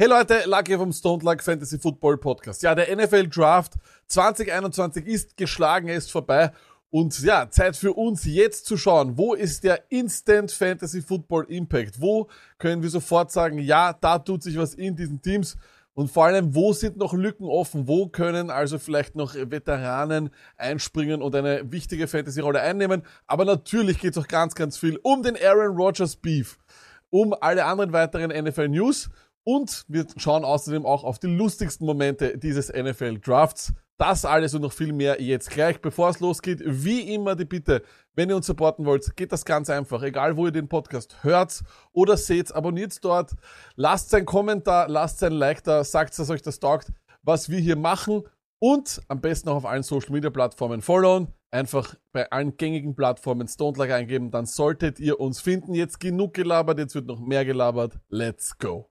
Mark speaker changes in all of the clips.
Speaker 1: Hey Leute, Lucky vom Stone Luck Fantasy Football Podcast. Ja, der NFL Draft 2021 ist geschlagen, er ist vorbei. Und ja, Zeit für uns jetzt zu schauen, wo ist der Instant Fantasy Football Impact? Wo können wir sofort sagen, ja, da tut sich was in diesen Teams? Und vor allem, wo sind noch Lücken offen? Wo können also vielleicht noch Veteranen einspringen und eine wichtige Fantasy-Rolle einnehmen? Aber natürlich geht es auch ganz, ganz viel um den Aaron Rodgers Beef, um alle anderen weiteren NFL News und wir schauen außerdem auch auf die lustigsten Momente dieses NFL Drafts. Das alles und noch viel mehr jetzt gleich, bevor es losgeht. Wie immer die Bitte, wenn ihr uns supporten wollt, geht das ganz einfach. Egal, wo ihr den Podcast hört oder seht, abonniert dort, lasst einen Kommentar, lasst ein Like da, sagt, dass euch das taugt, was wir hier machen und am besten auch auf allen Social Media Plattformen followen. Einfach bei allen gängigen Plattformen Stone Like eingeben, dann solltet ihr uns finden. Jetzt genug gelabert, jetzt wird noch mehr gelabert. Let's go.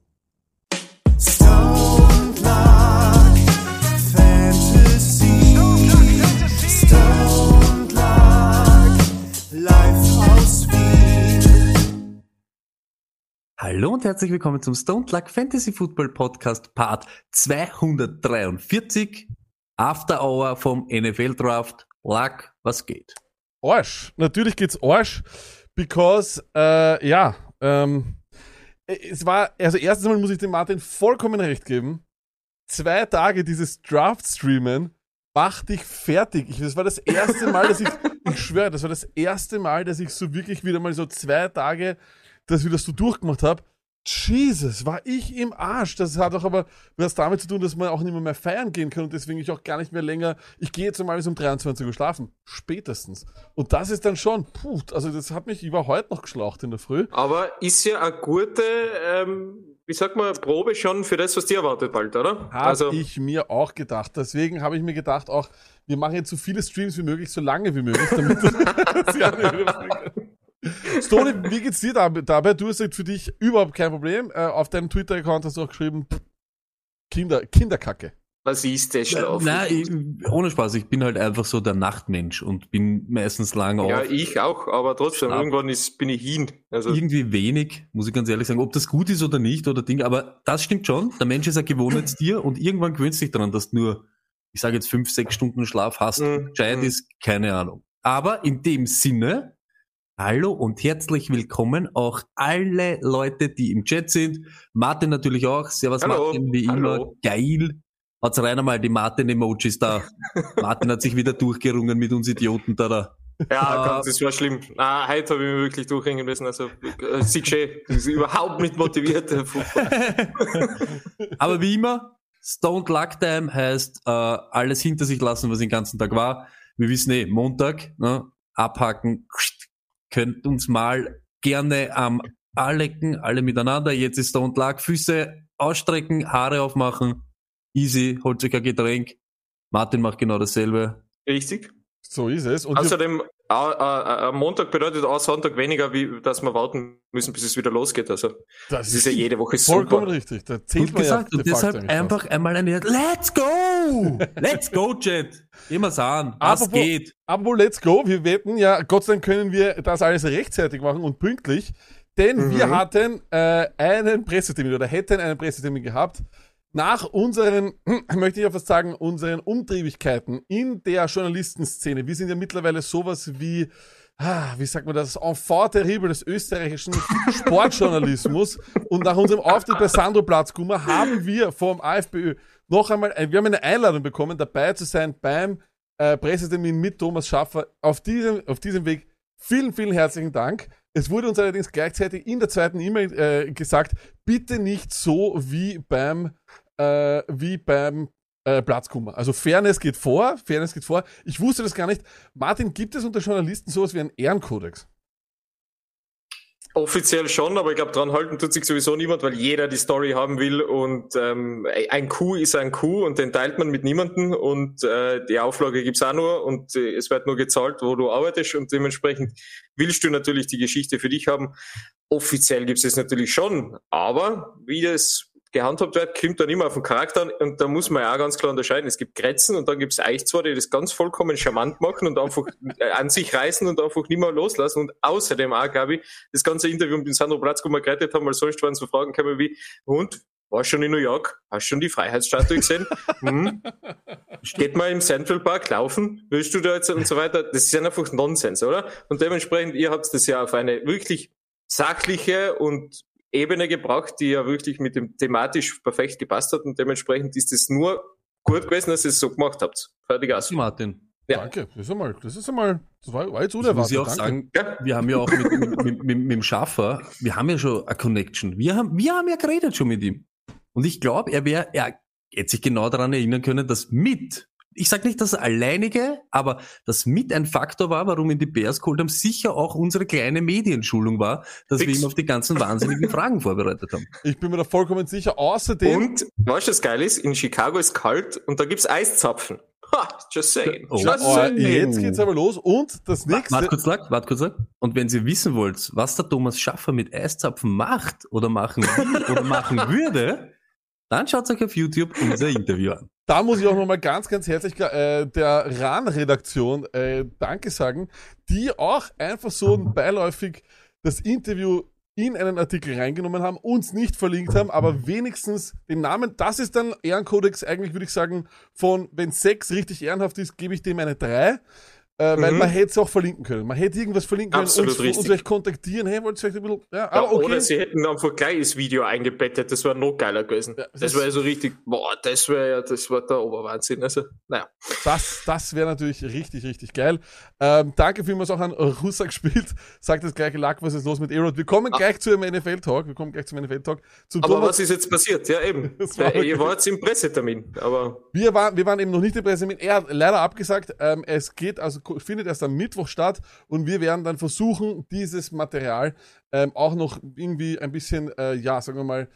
Speaker 2: Hallo und herzlich willkommen zum Stone Luck Fantasy Football Podcast Part 243 After Hour vom NFL Draft. Luck, was geht?
Speaker 1: Arsch. Natürlich geht's Arsch, because, äh, ja, ähm, es war, also erstens mal muss ich dem Martin vollkommen recht geben. Zwei Tage dieses Draft-Streamen macht dich fertig. Ich, das war das erste Mal, dass ich, ich schwöre, das war das erste Mal, dass ich so wirklich wieder mal so zwei Tage das wieder so durchgemacht habe. Jesus, war ich im Arsch. Das hat auch aber was damit zu tun, dass man auch nicht mehr, mehr feiern gehen kann und deswegen ich auch gar nicht mehr länger. Ich gehe jetzt normal um 23 Uhr schlafen. Spätestens. Und das ist dann schon, puh, also das hat mich, ich war heute noch geschlaucht in der Früh.
Speaker 3: Aber ist ja eine gute, ähm, wie sagt man, Probe schon für das, was dir erwartet bald, oder?
Speaker 1: Habe
Speaker 3: also,
Speaker 1: ich mir auch gedacht. Deswegen habe ich mir gedacht, auch wir machen jetzt so viele Streams wie möglich, so lange wie möglich, damit das ja nicht Stony, wie geht's dir dab- dabei? Du hast gesagt, für dich überhaupt kein Problem. Äh, auf deinem Twitter-Account hast du auch geschrieben, Kinder, Kinderkacke.
Speaker 3: was ist der Schlaf?
Speaker 2: Nein, ich, ohne Spaß, ich bin halt einfach so der Nachtmensch und bin meistens lange
Speaker 3: ja,
Speaker 2: auf.
Speaker 3: ich auch, aber trotzdem,
Speaker 2: Schlaf.
Speaker 3: irgendwann ist, bin ich hin. Also,
Speaker 2: Irgendwie wenig, muss ich ganz ehrlich sagen, ob das gut ist oder nicht oder Ding, aber das stimmt schon. Der Mensch ist ein Gewohnheitstier und irgendwann gewöhnst du dich daran, dass du nur, ich sage jetzt fünf, sechs Stunden Schlaf hast.
Speaker 3: Mhm.
Speaker 2: Gescheit
Speaker 3: Mhm.
Speaker 2: ist, keine Ahnung. Aber in dem Sinne, hallo und herzlich willkommen auch alle Leute, die im Chat sind. Martin natürlich auch. Servus
Speaker 3: Hallo.
Speaker 2: Martin, wie
Speaker 3: Hallo.
Speaker 2: immer. Geil. Hat's rein einmal die Martin-Emojis da. Martin hat sich wieder durchgerungen mit uns Idioten da. da.
Speaker 3: ja,
Speaker 2: äh,
Speaker 3: Gott, das war schlimm. Ah, heute habe ich mich wirklich durchhängen müssen. Also, äh, sieht schön. Das ist überhaupt nicht motiviert.
Speaker 2: Aber wie immer, Stone Luck Time heißt äh, alles hinter sich lassen, was den ganzen Tag war. Wir wissen eh, Montag, ne, abhaken, könnt uns mal gerne am Alecken, alle miteinander. Jetzt ist Stone Luck, Füße ausstrecken, Haare aufmachen, easy, holt euch ein Getränk. Martin macht genau dasselbe.
Speaker 3: Richtig.
Speaker 1: So ist es. Und
Speaker 3: Außerdem, äh, äh, am Montag bedeutet auch Sonntag weniger, wie dass wir warten müssen, bis es wieder losgeht. Also, das ist ja jede Woche
Speaker 1: vollkommen
Speaker 3: super.
Speaker 1: richtig. Da zählt
Speaker 2: Gut
Speaker 1: man ja
Speaker 2: gesagt. und
Speaker 1: de facto
Speaker 2: deshalb einfach einmal eine Let's go! Let's go, Chat! Immer sagen, was
Speaker 1: Apropos-
Speaker 2: geht?
Speaker 1: Aber let's go. Wir wetten, ja, Gott sei Dank können wir das alles rechtzeitig machen und pünktlich. Denn wir
Speaker 3: Mhm.
Speaker 1: hatten äh, einen Pressetermin oder hätten einen Pressetermin gehabt. Nach unseren, möchte ich ja fast sagen, unseren Umtriebigkeiten in der Journalistenszene. Wir sind ja mittlerweile sowas wie, ah, wie sagt man das, Enfant terrible des österreichischen Sportjournalismus. Und nach unserem Auftritt bei Sandro Platzkummer haben wir vom AFPÖ noch einmal, ein- wir haben eine Einladung bekommen, dabei zu sein beim äh, Pressetermin mit Thomas Schaffer. Auf diesem, auf diesem Weg vielen, vielen herzlichen Dank. Es wurde uns allerdings gleichzeitig in der zweiten E-Mail äh, gesagt, bitte nicht so wie beim, äh, wie beim äh, Platzkummer. Also Fairness geht vor, Fairness geht vor. Ich wusste das gar nicht. Martin, gibt es unter Journalisten sowas wie einen Ehrenkodex?
Speaker 3: Offiziell schon, aber ich glaube, dran halten tut sich sowieso niemand, weil jeder die Story haben will und ähm, ein Coup ist ein Coup und den teilt man mit niemandem und äh, die Auflage gibt's auch nur und äh, es wird nur gezahlt, wo du arbeitest und dementsprechend willst du natürlich die Geschichte für dich haben. Offiziell gibt's es natürlich schon, aber wie das gehandhabt wird, kommt dann immer auf den Charakter an und da muss man ja auch ganz klar unterscheiden. Es gibt Grätzen und dann gibt es euch zwar, die das ganz vollkommen charmant machen und einfach äh, an sich reißen und einfach nicht mehr loslassen und außerdem auch, glaube ich, das ganze Interview mit Sandro Platzko mal gerettet haben, weil sonst waren so Fragen kommen wie, und, warst schon in New York? Hast schon die Freiheitsstatue gesehen? hm? Geht mal im Central Park laufen? Willst du da jetzt und so weiter? Das ist ja einfach Nonsens, oder? Und dementsprechend, ihr habt das ja auf eine wirklich sachliche und Ebene gebracht, die ja wirklich mit dem thematisch perfekt gepasst hat und dementsprechend ist es nur gut gewesen, dass ihr es so gemacht habt. Fertig aus.
Speaker 2: Martin.
Speaker 3: Ja.
Speaker 1: Danke. Das ist einmal, das ist einmal, das war, war jetzt unerwartet.
Speaker 2: muss ich auch
Speaker 1: Danke.
Speaker 2: sagen,
Speaker 3: Ja.
Speaker 2: wir haben ja auch mit, mit, mit, mit, mit dem Schaffer, wir haben ja schon eine Connection. Wir haben, wir haben ja geredet schon mit ihm. Und ich glaube, er wäre, er hätte sich genau daran erinnern können, dass mit, ich sag nicht das alleinige, aber das mit ein Faktor war, warum ihn die Bears geholt haben, sicher auch unsere kleine Medienschulung war, dass wir
Speaker 3: Fix.
Speaker 2: ihn auf die ganzen wahnsinnigen Fragen vorbereitet haben.
Speaker 1: Ich bin mir da vollkommen sicher. Außerdem,
Speaker 3: Und, weißt du, was geil ist? In Chicago ist kalt und da gibt's Eiszapfen. Ha, just saying.
Speaker 2: Oh.
Speaker 3: Just
Speaker 1: oh,
Speaker 3: saying.
Speaker 1: jetzt geht's aber los. Und das nächste.
Speaker 2: Warte kurz lang, warte kurz lang. Und wenn ihr wissen wollt, was der Thomas Schaffer mit Eiszapfen macht oder machen will oder machen würde, dann schaut euch auf YouTube unser Interview an.
Speaker 1: Da muss ich auch nochmal ganz, ganz herzlich äh, der RAN-Redaktion äh, Danke sagen, die auch einfach so beiläufig das Interview in einen Artikel reingenommen haben, uns nicht verlinkt haben, aber wenigstens den Namen, das ist dann Ehrenkodex eigentlich, würde ich sagen, von, wenn sechs richtig ehrenhaft ist, gebe ich dem eine drei. Äh, Weil
Speaker 3: Mhm.
Speaker 1: man hätte es auch verlinken können. Man hätte irgendwas verlinken können,
Speaker 3: Absolut
Speaker 1: uns
Speaker 3: richtig.
Speaker 1: vielleicht kontaktieren, hey, wollt ihr vielleicht ein bisschen, ja,
Speaker 3: Ja,
Speaker 1: okay.
Speaker 3: Oder sie hätten einfach gleich das Video eingebettet, das wäre noch geiler gewesen.
Speaker 1: Ja, das
Speaker 3: das wäre so richtig, boah, das wäre ja, das war der Oberwahnsinn. Also, naja.
Speaker 1: Das, das wäre natürlich richtig, richtig geil. Ähm, danke vielmals auch an Russa gespielt. Sagt das gleiche Lack, was ist los mit Erod. Wir kommen gleich zu einem NFL-Talk. Wir kommen gleich zum NFL-Talk. Zum
Speaker 3: Ah. Aber
Speaker 1: Thomas.
Speaker 3: was ist jetzt passiert? Ja, eben.
Speaker 1: War
Speaker 3: Äh, Ihr wart im Pressetermin, aber
Speaker 1: Wir waren, wir waren eben noch nicht im Pressetermin. Er hat leider abgesagt. Ähm, es geht, also findet erst am Mittwoch statt und wir werden dann versuchen, dieses Material ähm, auch noch irgendwie ein bisschen, äh, ja, sagen wir mal,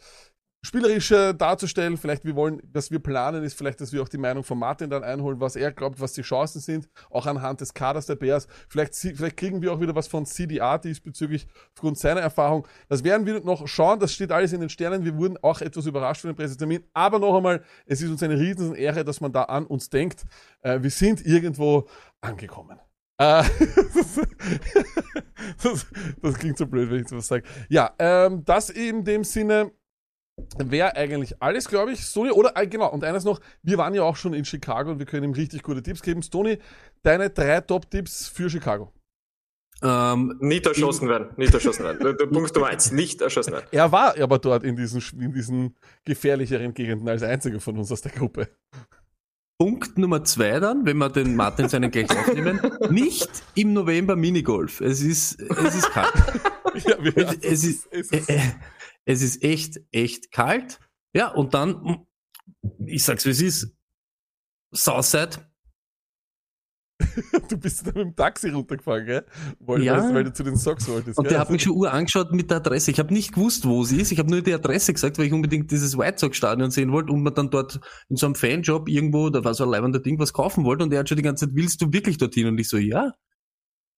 Speaker 1: spielerischer darzustellen. Vielleicht wir wollen, was wir planen, ist vielleicht, dass wir auch die Meinung von Martin dann einholen, was er glaubt, was die Chancen sind, auch anhand des Kaders der Bears. Vielleicht, vielleicht kriegen wir auch wieder was von CDA diesbezüglich aufgrund seiner Erfahrung. Das werden wir noch schauen. Das steht alles in den Sternen. Wir wurden auch etwas überrascht von dem Pressetermin. Aber noch einmal, es ist uns eine riesen Ehre, dass man da an uns denkt. Äh, wir sind irgendwo angekommen. Äh, das, das klingt so blöd, wenn ich sowas sage. Ja, ähm, das in dem Sinne wäre eigentlich alles, glaube ich. Stoney, oder äh, genau, und eines noch, wir waren ja auch schon in Chicago und wir können ihm richtig gute Tipps geben. Stoney, deine drei Top-Tipps für Chicago.
Speaker 2: Ähm,
Speaker 3: nicht erschossen werden. Nicht erschossen werden. Punkt Nummer eins, nicht erschossen werden.
Speaker 1: Er war aber dort in diesen, in diesen gefährlicheren Gegenden als einziger von uns aus der Gruppe.
Speaker 2: Punkt Nummer zwei dann, wenn wir den Martin seinen gleich aufnehmen, nicht im November Minigolf. Es ist, es ist kalt.
Speaker 1: Ja,
Speaker 2: Es, es, ist,
Speaker 1: es
Speaker 2: äh,
Speaker 1: ist-
Speaker 2: äh, es ist echt, echt kalt. Ja, und dann, ich sag's wie es ist, Southside,
Speaker 1: du bist dann mit dem Taxi runtergefahren, gell? Weil,
Speaker 2: Ja.
Speaker 1: weil, weil du zu den Socks wolltest.
Speaker 2: Und
Speaker 1: gell?
Speaker 2: der hat mich schon ur angeschaut mit der Adresse. Ich habe nicht gewusst, wo sie ist. Ich habe nur die Adresse gesagt, weil ich unbedingt dieses White Sox Stadion sehen wollte und mir dann dort in so einem Fanjob irgendwo, da war so ein leibender Ding, was kaufen wollte. Und er hat schon die ganze Zeit, willst du wirklich dorthin? Und ich so, ja.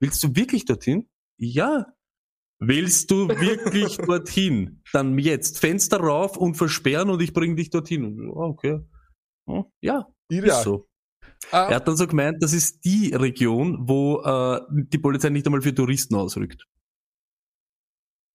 Speaker 2: Willst du wirklich dorthin? Ja. Willst du wirklich dorthin? Dann jetzt Fenster rauf und versperren und ich bringe dich dorthin. Und, so, ah, okay. Hm, Ja,
Speaker 1: Ideal.
Speaker 2: ist so.
Speaker 1: Ah,
Speaker 2: Er hat dann so gemeint, das ist die Region, wo äh, die Polizei nicht einmal für Touristen ausrückt.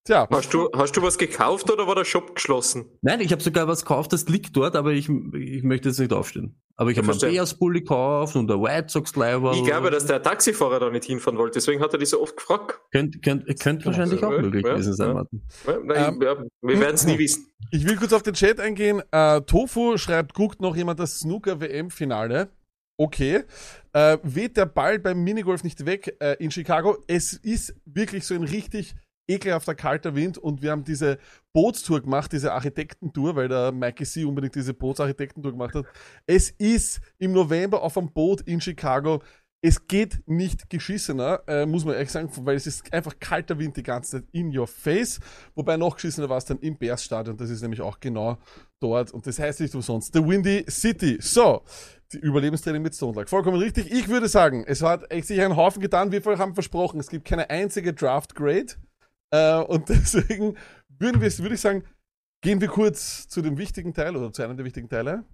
Speaker 1: tja,
Speaker 3: Hast du, hast du was gekauft oder war der Shop geschlossen?
Speaker 2: Nein, ich habe sogar was gekauft, das liegt dort, aber ich, ich möchte jetzt nicht aufstehen. Aber ich habe einen Bulli gekauft und ein White Sox Leiber.
Speaker 3: Ich glaube, dass der Taxifahrer da nicht hinfahren wollte, deswegen hat er dich so oft gefragt.
Speaker 2: Könnte könnt, könnte wahrscheinlich auch möglich
Speaker 3: ja,
Speaker 2: gewesen sein,
Speaker 3: ja.
Speaker 2: Martin.
Speaker 3: Ja, nein,
Speaker 1: Ähm,
Speaker 3: ja, wir werden es nie wissen.
Speaker 1: Ich will kurz auf den Chat eingehen. Äh, Tofu schreibt, guckt noch jemand das Snooker-WM-Finale. Okay. Äh, weht der Ball beim Minigolf nicht weg äh, in Chicago? Es ist wirklich so ein richtig ekelhafter kalter Wind und wir haben diese Bootstour gemacht, diese Architektentour, weil der Mikey C unbedingt diese Bootsarchitektentour gemacht hat. Es ist im November auf einem Boot in Chicago Es geht nicht geschissener, äh, muss man ehrlich sagen, weil es ist einfach kalter Wind die ganze Zeit in your face. Wobei noch geschissener war es dann im Bears-Stadion. Das ist nämlich auch genau dort. Und das heißt nicht umsonst The Windy City. So, die Überlebenstraining mit Stone Luck. Vollkommen richtig. Ich würde sagen, es hat echt sich einen Haufen getan. Wir haben versprochen, es gibt keine einzige Draft-Grade. Äh, und deswegen würden wir, würde ich sagen, gehen wir kurz zu dem wichtigen Teil oder zu einem der wichtigen Teile.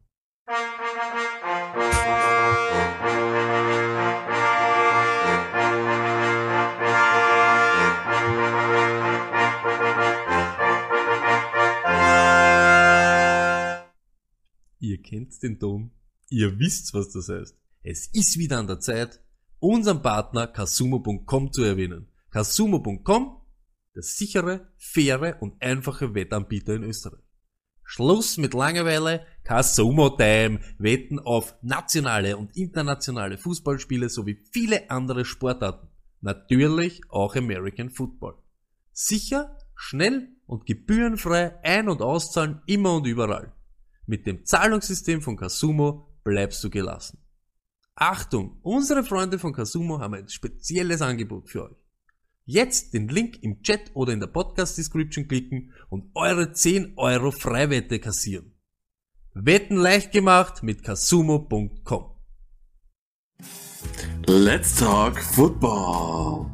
Speaker 2: Ihr kennt den Ton. Ihr wisst, was das heißt. Es ist wieder an der Zeit, unseren Partner Kasumo.com zu erwähnen. Kasumo.com, der sichere, faire und einfache Wettanbieter in Österreich. Schluss mit Langeweile, Kasumo Time, Wetten auf nationale und internationale Fußballspiele sowie viele andere Sportarten. Natürlich auch American Football. Sicher, schnell und gebührenfrei ein- und auszahlen immer und überall. Mit dem Zahlungssystem von Kasumo bleibst du gelassen. Achtung, unsere Freunde von Kasumo haben ein spezielles Angebot für euch. Jetzt den Link im Chat oder in der Podcast-Description klicken und eure 10 Euro Freiwette kassieren. Wetten leicht gemacht mit kasumo.com.
Speaker 4: Let's talk football.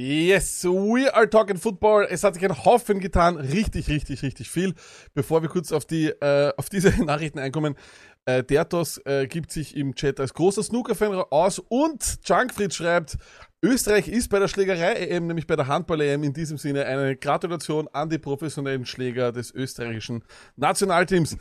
Speaker 1: Yes, we are talking football. Es hat sich ein Haufen getan. Richtig, richtig, richtig viel. Bevor wir kurz auf die, äh, auf diese Nachrichten einkommen. Äh, Dertos äh, gibt sich im Chat als großer Snooker-Fan aus und Junkfried schreibt, Österreich ist bei der Schlägerei-EM, nämlich bei der Handball-EM, in diesem Sinne eine Gratulation an die professionellen Schläger des österreichischen Nationalteams.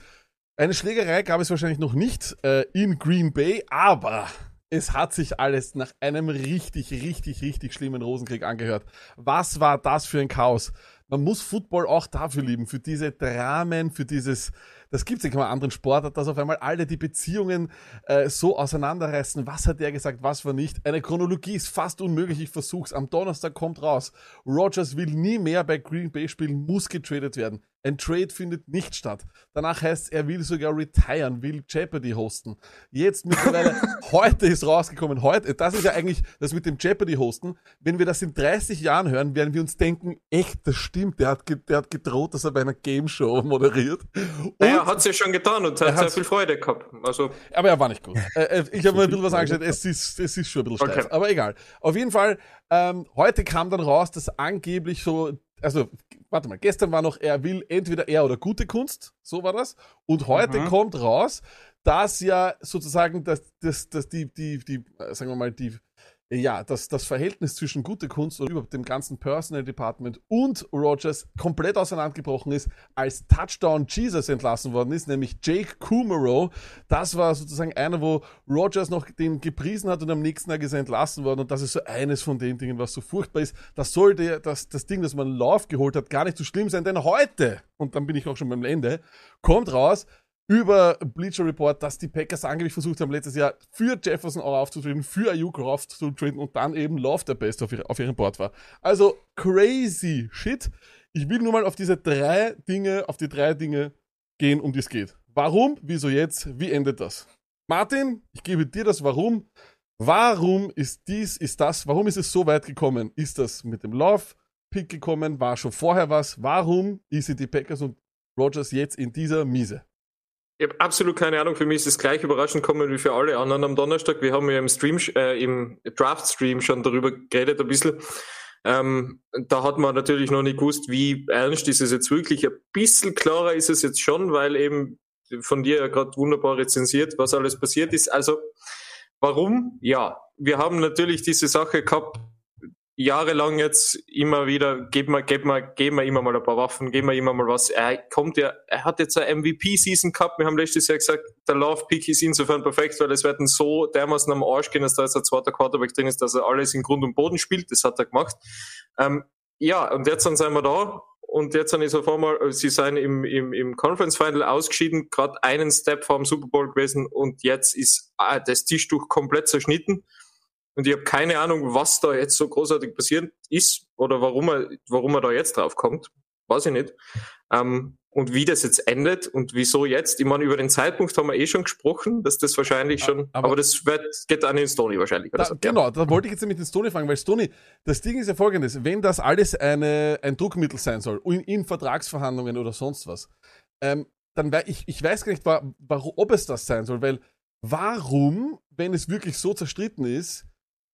Speaker 1: Eine Schlägerei gab es wahrscheinlich noch nicht äh, in Green Bay, aber es hat sich alles nach einem richtig, richtig, richtig schlimmen Rosenkrieg angehört. Was war das für ein Chaos? Man muss Football auch dafür lieben, für diese Dramen, für dieses, das gibt es in keinem anderen Sportart, dass auf einmal alle die Beziehungen äh, so auseinanderreißen. Was hat der gesagt, was war nicht? Eine Chronologie ist fast unmöglich, ich versuch's. Am Donnerstag kommt raus. Rogers will nie mehr bei Green Bay spielen, muss getradet werden. Ein Trade findet nicht statt. Danach heißt es, er will sogar retiren, will Jeopardy hosten. Jetzt mittlerweile, heute ist rausgekommen, heute, das ist ja eigentlich das mit dem Jeopardy hosten. Wenn wir das in 30 Jahren hören, werden wir uns denken, echt, das stimmt, der hat, der hat gedroht, dass er bei einer Game Show moderiert. Und,
Speaker 3: Naja, hat sie schon getan und
Speaker 1: Er
Speaker 3: hat sehr viel Freude gehabt. Also,
Speaker 1: aber er war nicht gut. Äh, äh, ich habe mir ein bisschen was angeschaut, es ist, es ist schon ein bisschen steif,
Speaker 3: Okay.
Speaker 1: aber egal. Auf jeden Fall, ähm, heute kam dann raus, dass angeblich so, also, warte mal, gestern war noch, er will entweder er oder gute Kunst, so war das. Und heute kommt raus, dass ja sozusagen, dass, dass, dass die, die, die, äh, sagen wir mal, die, ja, dass das Verhältnis zwischen gute Kunst und überhaupt dem ganzen Personal Department und Rogers komplett auseinandergebrochen ist, als Touchdown Jesus entlassen worden ist, nämlich Jake Kumaro. Das war sozusagen einer, wo Rogers noch den gepriesen hat und am nächsten Tag ist er entlassen worden. Und das ist so eines von den Dingen, was so furchtbar ist. Das sollte das, das Ding, das man Love geholt hat, gar nicht so schlimm sein, denn heute, und dann bin ich auch schon beim Ende, kommt raus, über Bleacher Report, dass die Packers angeblich versucht haben, letztes Jahr für Jefferson auch aufzutreten, für Ayuk aufzutreten und dann eben Love der Best auf, ihr, auf ihrem Board war. Also crazy shit. Ich will nur mal auf diese drei Dinge, auf die drei Dinge gehen, um die es geht. Warum? Wieso jetzt? Wie endet das? Martin, ich gebe dir das Warum. Warum ist dies, ist das, warum ist es so weit gekommen? Ist das mit dem Love-Pick gekommen? War schon vorher was? Warum sind die Packers und Rogers jetzt in dieser Miese?
Speaker 3: Ich habe absolut keine Ahnung. Für mich ist es gleich überraschend gekommen wie für alle anderen am Donnerstag. Wir haben ja im Stream, äh, im Draft-Stream schon darüber geredet ein bisschen. Ähm, da hat man natürlich noch nicht gewusst, wie ernst ist es jetzt wirklich. Ein bisschen klarer ist es jetzt schon, weil eben von dir ja gerade wunderbar rezensiert, was alles passiert ist. Also, warum? Ja, wir haben natürlich diese Sache gehabt, jahrelang jetzt immer wieder, geben wir, geben wir, geben wir immer mal ein paar Waffen, geben wir immer mal was. Er kommt ja, er hat jetzt eine MVP-Season gehabt. Wir haben letztes Jahr gesagt, der Love-Pick ist insofern perfekt, weil es werden so dermaßen am Arsch gehen, dass da jetzt ein zweiter Quarterback drin ist, dass er alles in Grund und Boden spielt. Das hat er gemacht. Ähm, ja, und jetzt dann sind wir da. Und jetzt dann ist auf einmal, äh, sie sind im, im, im Conference Final ausgeschieden, gerade einen Step vor dem Super Bowl gewesen und jetzt ist ah, das Tischtuch komplett zerschnitten. Und ich habe keine Ahnung, was da jetzt so großartig passiert ist oder warum er, warum er da jetzt drauf kommt. Weiß ich nicht. Ähm, und wie das jetzt endet und wieso jetzt. Ich meine, über den Zeitpunkt haben wir eh schon gesprochen, dass das wahrscheinlich schon,
Speaker 1: Aber-
Speaker 3: aber, das wird, geht an den Stoney wahrscheinlich.
Speaker 1: Da,
Speaker 3: so.
Speaker 1: genau, da wollte ich jetzt nämlich den Stoney fragen, weil Stoney, das Ding ist ja folgendes, wenn das alles eine, ein Druckmittel sein soll, in, in Vertragsverhandlungen oder sonst was, ähm, dann wei- ich, ich weiß gar nicht, wa- warum, ob es das sein soll, weil warum, wenn es wirklich so zerstritten ist,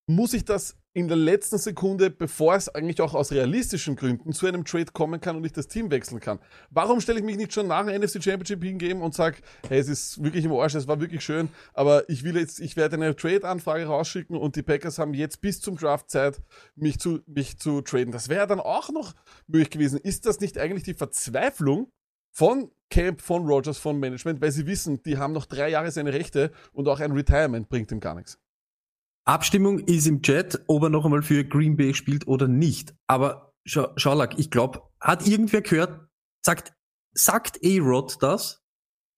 Speaker 1: muss ich das in der letzten Sekunde, bevor es eigentlich auch aus realistischen Gründen zu einem Trade kommen kann und ich das Team wechseln kann. Warum stelle ich mich nicht schon nach dem NFC Championship hingeben und sage, hey, es ist wirklich im Arsch, es war wirklich schön, aber ich will jetzt, ich werde eine Trade-Anfrage rausschicken und die Packers haben jetzt bis zum Draft Zeit, mich zu, mich zu traden. Das wäre dann auch noch möglich gewesen. Ist das nicht eigentlich die Verzweiflung von Camp, von Rogers, von Management, weil sie wissen, die haben noch drei Jahre seine Rechte und auch ein Retirement bringt ihm gar nichts.
Speaker 2: Abstimmung ist im Chat, ob er noch einmal für Green Bay spielt oder nicht. Aber Scha Schaulak, ich glaube, hat irgendwer gehört, sagt, sagt A-Rod das?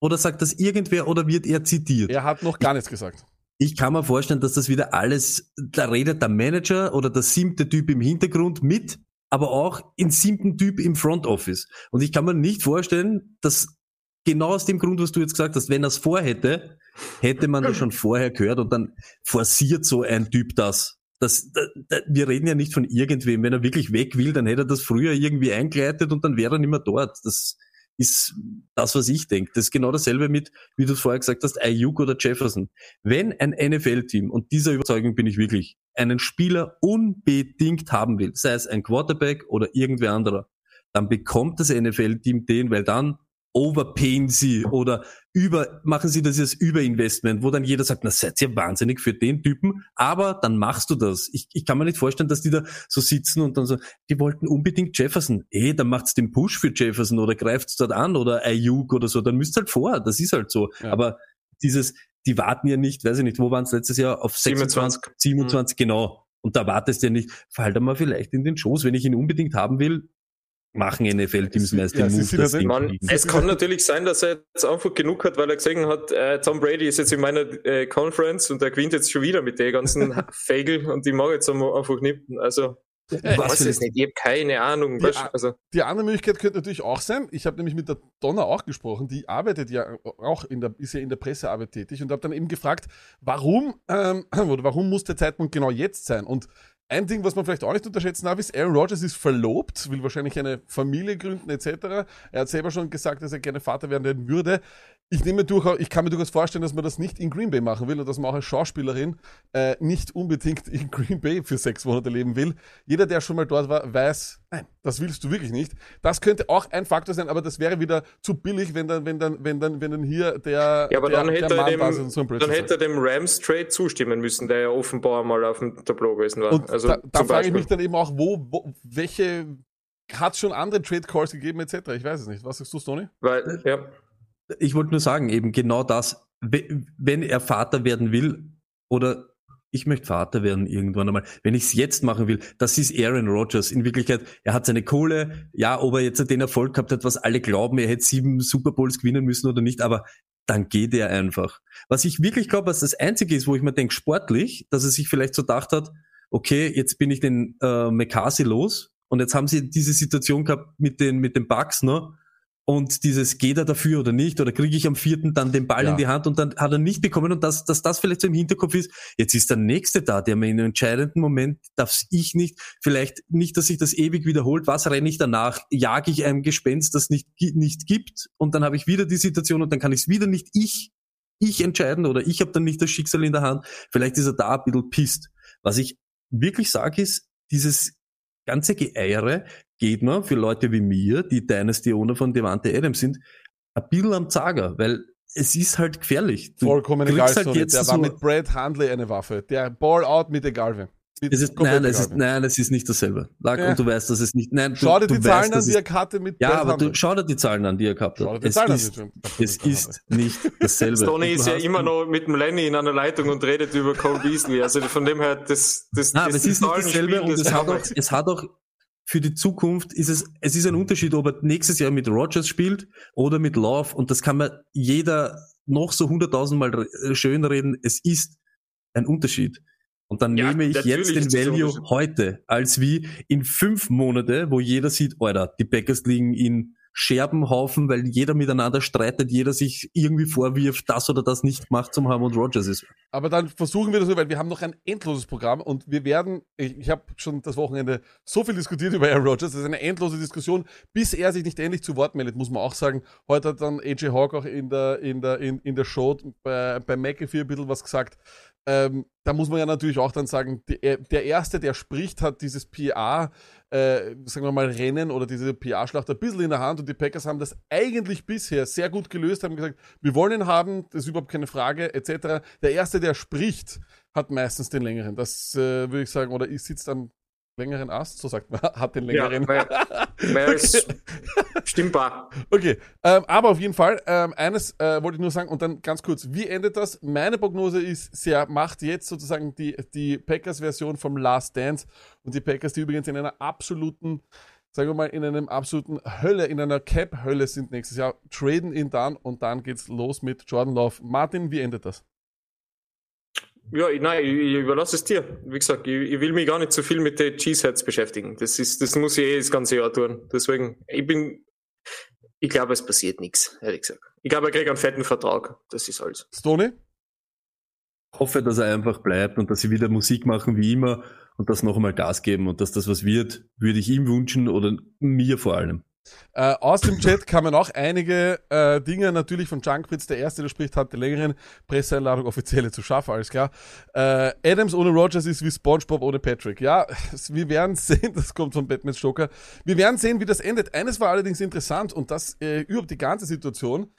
Speaker 2: Oder sagt das irgendwer oder wird er zitiert?
Speaker 1: Er hat noch gar nichts gesagt.
Speaker 2: Ich kann mir vorstellen, dass das wieder alles, da redet der Manager oder der siebte Typ im Hintergrund mit, aber auch ein siebten Typ im Front Office. Und ich kann mir nicht vorstellen, dass genau aus dem Grund, was du jetzt gesagt hast, wenn er es vorhätte, hätte man das schon vorher gehört und dann forciert so ein Typ das. Das, da, da, wir reden ja nicht von irgendwem. Wenn er wirklich weg will, dann hätte er das früher irgendwie eingeleitet und dann wäre er nicht mehr dort. Das ist das, was ich denke. Das ist genau dasselbe mit, wie du es vorher gesagt hast, Ayuk oder Jefferson. Wenn ein NFL-Team, und dieser Überzeugung bin ich wirklich, einen Spieler unbedingt haben will, sei es ein Quarterback oder irgendwer anderer, dann bekommt das NFL-Team den, weil dann overpayen sie oder über, machen sie das als Überinvestment, wo dann jeder sagt, na seid ihr wahnsinnig für den Typen, aber dann machst du das. Ich, ich kann mir nicht vorstellen, dass die da so sitzen und dann so, die wollten unbedingt Jefferson. Eh, dann macht's den Push für Jefferson oder greift's dort an oder Ayuk oder so, dann müsst halt vor, das ist halt so.
Speaker 1: Ja.
Speaker 2: Aber dieses, die warten ja nicht, weiß ich nicht, wo waren's letztes Jahr? Auf 26,
Speaker 3: 27.
Speaker 2: 27, genau. Und da wartest du ja nicht, fall da mal vielleicht in den Schoß, wenn ich ihn unbedingt haben will, machen NFL-Teams meist
Speaker 1: ja,
Speaker 2: den Move, sie ihn
Speaker 3: Man, es kann natürlich sein, dass er jetzt einfach genug hat, weil er gesehen hat, äh, Tom Brady ist jetzt in meiner äh, Conference und er gewinnt jetzt schon wieder mit den ganzen Fagel und die mag jetzt einfach nicht. Also, ich
Speaker 1: Äh,
Speaker 3: weiß
Speaker 2: für
Speaker 3: es nicht, ich habe keine Ahnung.
Speaker 1: Die
Speaker 3: also,
Speaker 1: Die andere Möglichkeit könnte natürlich auch sein, ich habe nämlich mit der Donna auch gesprochen, die arbeitet ja auch in der, ist ja in der Pressearbeit tätig und habe dann eben gefragt, warum, ähm, oder warum muss der Zeitpunkt genau jetzt sein? Und ein Ding, was man vielleicht auch nicht unterschätzen darf, ist, Aaron Rodgers ist verlobt, will wahrscheinlich eine Familie gründen etc. Er hat selber schon gesagt, dass er gerne Vater werden würde. Ich nehme durchaus, ich kann mir durchaus vorstellen, dass man das nicht in Green Bay machen will und dass man auch als Schauspielerin äh, nicht unbedingt in Green Bay für sechs Monate leben will. Jeder, der schon mal dort war, weiß, nein, das willst du wirklich nicht. Das könnte auch ein Faktor sein, aber das wäre wieder zu billig, wenn dann, wenn dann, wenn dann, wenn dann hier der,
Speaker 3: ja, aber
Speaker 1: der,
Speaker 3: dann hätte,
Speaker 1: der
Speaker 3: er dem,
Speaker 1: so
Speaker 3: dann hätte er dem Rams Trade zustimmen müssen, der ja offenbar mal auf dem Tableau gewesen war.
Speaker 1: Und
Speaker 3: also,
Speaker 1: da, da frage ich mich dann eben auch, wo, wo welche hat es schon andere Trade Calls gegeben etc. Ich weiß es nicht. Was sagst du, Stoney?
Speaker 3: Weil, ja.
Speaker 2: Ich wollte nur sagen, eben genau das, we- wenn er Vater werden will oder ich möchte Vater werden irgendwann einmal, wenn ich es jetzt machen will, das ist Aaron Rodgers. In Wirklichkeit, er hat seine Kohle, ja, ob er jetzt den Erfolg gehabt hat, was alle glauben, er hätte sieben Super Bowls gewinnen müssen oder nicht, aber dann geht er einfach. Was ich wirklich glaube, was das Einzige ist, wo ich mir denke, sportlich, dass er sich vielleicht so gedacht hat, okay, jetzt bin ich den äh, McCarthy los und jetzt haben sie diese Situation gehabt mit den, mit den Bugs, ne? Und dieses geht er dafür oder nicht, oder kriege ich am vierten dann den Ball
Speaker 1: Ja.
Speaker 2: in die Hand? Und dann hat er nicht bekommen. Und dass, dass das vielleicht so im Hinterkopf ist, jetzt ist der Nächste da, der mir in einem entscheidenden Moment, darf ich nicht, vielleicht nicht, dass sich das ewig wiederholt, was renne ich danach, jage ich einem Gespenst, das nicht, nicht gibt? Und dann habe ich wieder die Situation und dann kann ich es wieder nicht ich, ich entscheiden oder ich habe dann nicht das Schicksal in der Hand, vielleicht ist er da ein bisschen pisst. Was ich wirklich sage ist, dieses ganze Geeiere geht mir für Leute wie mir, die Dynasty-Owner von Devante Adams sind, ein bisschen am Zager, weil es ist halt gefährlich. Du
Speaker 1: Vollkommen
Speaker 2: kriegst
Speaker 1: egal,
Speaker 2: halt jetzt
Speaker 1: Der
Speaker 2: so-
Speaker 1: war mit Brad Handley eine Waffe. Der Ball out mit egal wem.
Speaker 2: Es ist, nein, es ist, nein, es ist nicht dasselbe. Lag,
Speaker 1: Ja.
Speaker 2: Und du weißt, dass es nicht, nein, du,
Speaker 1: Schau dir
Speaker 2: du
Speaker 1: die Zahlen
Speaker 2: weißt,
Speaker 1: an, die er hatte mit
Speaker 2: Ja,
Speaker 1: Brad
Speaker 2: aber
Speaker 1: Handley.
Speaker 2: du, schau dir die Zahlen an, die er gehabt hat. Es
Speaker 1: Zahlen an,
Speaker 2: ist,
Speaker 1: er
Speaker 2: es ist nicht dasselbe.
Speaker 3: Stoney ist ja immer noch mit dem Lenny in einer Leitung und redet über Cole Beasley. Also von dem her, das, das,
Speaker 2: Nein,
Speaker 3: das
Speaker 2: aber es ist nicht dasselbe
Speaker 3: Zahlenspiel,
Speaker 2: und
Speaker 3: das
Speaker 2: es hat, auch, es hat auch für die Zukunft ist es, es ist ein Unterschied, ob er nächstes Jahr mit Rogers spielt oder mit Love und das kann man jeder noch so hunderttausendmal re- schön reden. Es ist ein Unterschied. Und dann
Speaker 3: Ja,
Speaker 2: nehme ich jetzt den Value heute, als wie in fünf Monate, wo jeder sieht, Alter, die Packers liegen in Scherbenhaufen, weil jeder miteinander streitet, jeder sich irgendwie vorwirft, das oder das nicht gemacht zum haben und Rogers ist.
Speaker 1: Aber dann versuchen wir das weil wir haben noch ein endloses Programm und wir werden, ich, ich habe schon das Wochenende so viel diskutiert über Aaron Rodgers, das ist eine endlose Diskussion, bis er sich nicht endlich zu Wort meldet, muss man auch sagen. Heute hat dann AJ Hawk auch in der, in der, in, in der Show bei, bei McAfee ein bisschen was gesagt. Ähm, da muss man ja natürlich auch dann sagen, der, der Erste, der spricht, hat dieses PR, äh, sagen wir mal, Rennen oder diese PR-Schlacht ein bisschen in der Hand und die Packers haben das eigentlich bisher sehr gut gelöst, haben gesagt, wir wollen ihn haben, das ist überhaupt keine Frage, etc. Der Erste, der spricht, hat meistens den längeren. Das äh, würde ich sagen, oder sitzt am längeren Ast, so sagt man, hat den längeren.
Speaker 3: Ja, weil, weil es stimmbar.
Speaker 1: Okay, ähm, aber auf jeden Fall, ähm, eines äh, wollte ich nur sagen und dann ganz kurz, wie endet das? Meine Prognose ist, sie macht jetzt sozusagen die, die Packers-Version vom Last Dance und die Packers, die übrigens in einer absoluten, sagen wir mal, in einem absoluten Hölle, in einer Cap-Hölle sind nächstes Jahr, traden ihn dann und dann geht's los mit Jordan Love. Martin, wie endet das?
Speaker 3: Ja, ich, nein, ich, ich überlasse es dir. Wie gesagt, ich, ich will mich gar nicht so viel mit den Cheeseheads beschäftigen. Das ist, das muss ich eh das ganze Jahr tun. Deswegen, ich bin, ich glaube, es passiert nichts, ehrlich gesagt. Ich glaube, er kriegt einen fetten Vertrag. Das ist alles.
Speaker 1: Stoney?
Speaker 2: hoffe, dass er einfach bleibt und dass sie wieder Musik machen wie immer und das noch einmal Gas geben und dass das was wird, würde ich ihm wünschen oder mir vor allem.
Speaker 1: Äh, aus dem Chat kamen auch einige äh, Dinge natürlich von Junkfritz. Der erste, der spricht, hat die längeren Presseeinladung offizielle zu schaffen, alles klar. Äh, Adams ohne Rogers ist wie SpongeBob ohne Patrick. Ja, wir werden sehen, das kommt von Batman's Joker. Wir werden sehen, wie das endet. Eines war allerdings interessant und das äh, überhaupt die ganze Situation.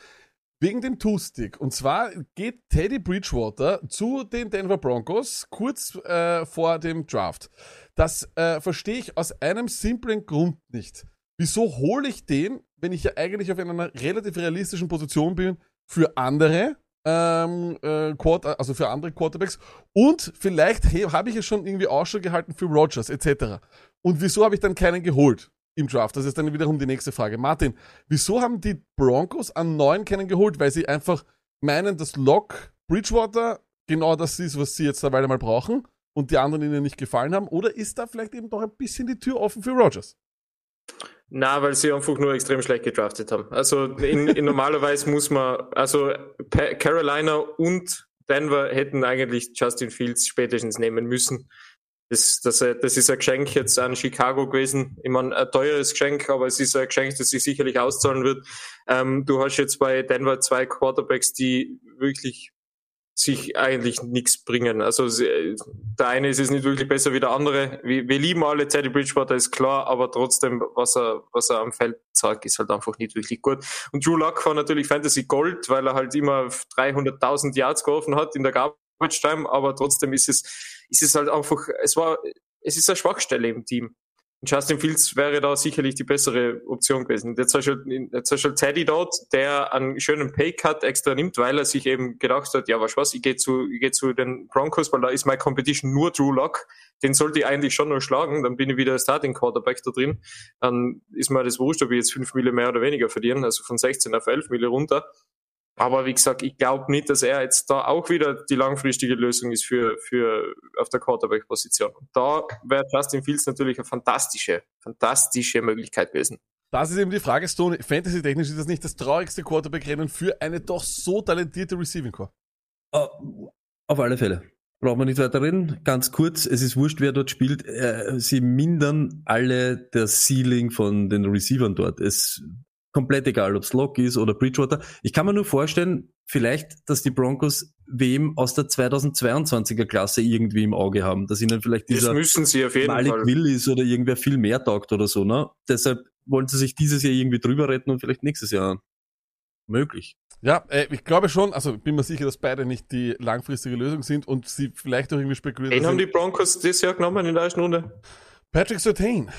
Speaker 1: Wegen dem Two-Stick. Und zwar geht Teddy Bridgewater zu den Denver Broncos kurz äh, vor dem Draft. Das äh, verstehe ich aus einem simplen Grund nicht. Wieso hole ich den, wenn ich ja eigentlich auf einer relativ realistischen Position bin, für andere, ähm, äh, Quarter, also für andere Quarterbacks und vielleicht hey, habe ich es schon irgendwie Ausschau gehalten für Rogers etc. Und wieso habe ich dann keinen geholt im Draft? Das ist dann wiederum die nächste Frage. Martin, wieso haben die Broncos an neuen keinen geholt? Weil sie einfach meinen, dass Lock Bridgewater genau das ist, was sie jetzt Weile mal brauchen und die anderen ihnen nicht gefallen haben? Oder ist da vielleicht eben doch ein bisschen die Tür offen für Rogers?
Speaker 3: Na, weil sie einfach nur extrem schlecht gedraftet haben. Also in, in normalerweise muss man, also Carolina und Denver hätten eigentlich Justin Fields spätestens nehmen müssen. Das, das, das ist ein Geschenk jetzt an Chicago gewesen. Ich meine, ein teures Geschenk, aber es ist ein Geschenk, das sich sicherlich auszahlen wird. Ähm, du hast jetzt bei Denver zwei Quarterbacks, die wirklich sich eigentlich nichts bringen. Also der eine ist es nicht wirklich besser wie der andere. Wir, wir lieben alle Teddy Bridgewater, ist klar, aber trotzdem, was er, was er am Feld sagt, ist halt einfach nicht wirklich gut. Und Drew Luck war natürlich Fantasy Gold, weil er halt immer 300.000 Yards geworfen hat in der Garbage Time, aber trotzdem ist es, ist es halt einfach, es war, es ist eine Schwachstelle im Team. Justin Fields wäre da sicherlich die bessere Option gewesen. Jetzt hast du halt, jetzt hast du halt Teddy dort, der einen schönen Paycut extra nimmt, weil er sich eben gedacht hat, ja, was was, ich gehe zu, ich gehe zu den Broncos, weil da ist meine Competition nur Drew Lock. Den sollte ich eigentlich schon noch schlagen, dann bin ich wieder Starting Quarterback da drin. Dann ist mir das wurscht, ob ich jetzt 5 Mille mehr oder weniger verdiene, also von 16 auf 11 Mille runter. Aber wie gesagt, ich glaube nicht, dass er jetzt da auch wieder die langfristige Lösung ist für, für auf der Quarterback-Position. Da wäre Justin Fields natürlich eine fantastische, fantastische Möglichkeit gewesen.
Speaker 1: Das ist eben die Frage, Stone. Fantasy-technisch ist das nicht das traurigste Quarterback-Rennen für eine doch so talentierte Receiving Core.
Speaker 2: Äh, Auf alle Fälle. Brauchen wir nicht weiter reden. Ganz kurz, es ist wurscht, wer dort spielt. Äh, Sie mindern alle das Ceiling von den Receivern dort. Es komplett egal, ob es Lock ist oder Bridgewater. Ich kann mir nur vorstellen, vielleicht, dass die Broncos wem aus der 2022er Klasse irgendwie im Auge haben, dass ihnen vielleicht
Speaker 3: Das
Speaker 2: dieser
Speaker 3: müssen sie auf jeden
Speaker 2: Malik
Speaker 3: Fall.
Speaker 2: Willis oder irgendwer viel mehr taugt oder so, ne? Deshalb wollen sie sich dieses Jahr irgendwie drüber retten und vielleicht nächstes Jahr möglich.
Speaker 1: Ja, äh, ich glaube schon, also bin mir sicher, dass beide nicht die langfristige Lösung sind und sie vielleicht auch irgendwie spekulieren.
Speaker 3: Den
Speaker 1: dass
Speaker 3: haben die Broncos dieses Jahr genommen in der ersten Runde?
Speaker 1: Patrick Sertain,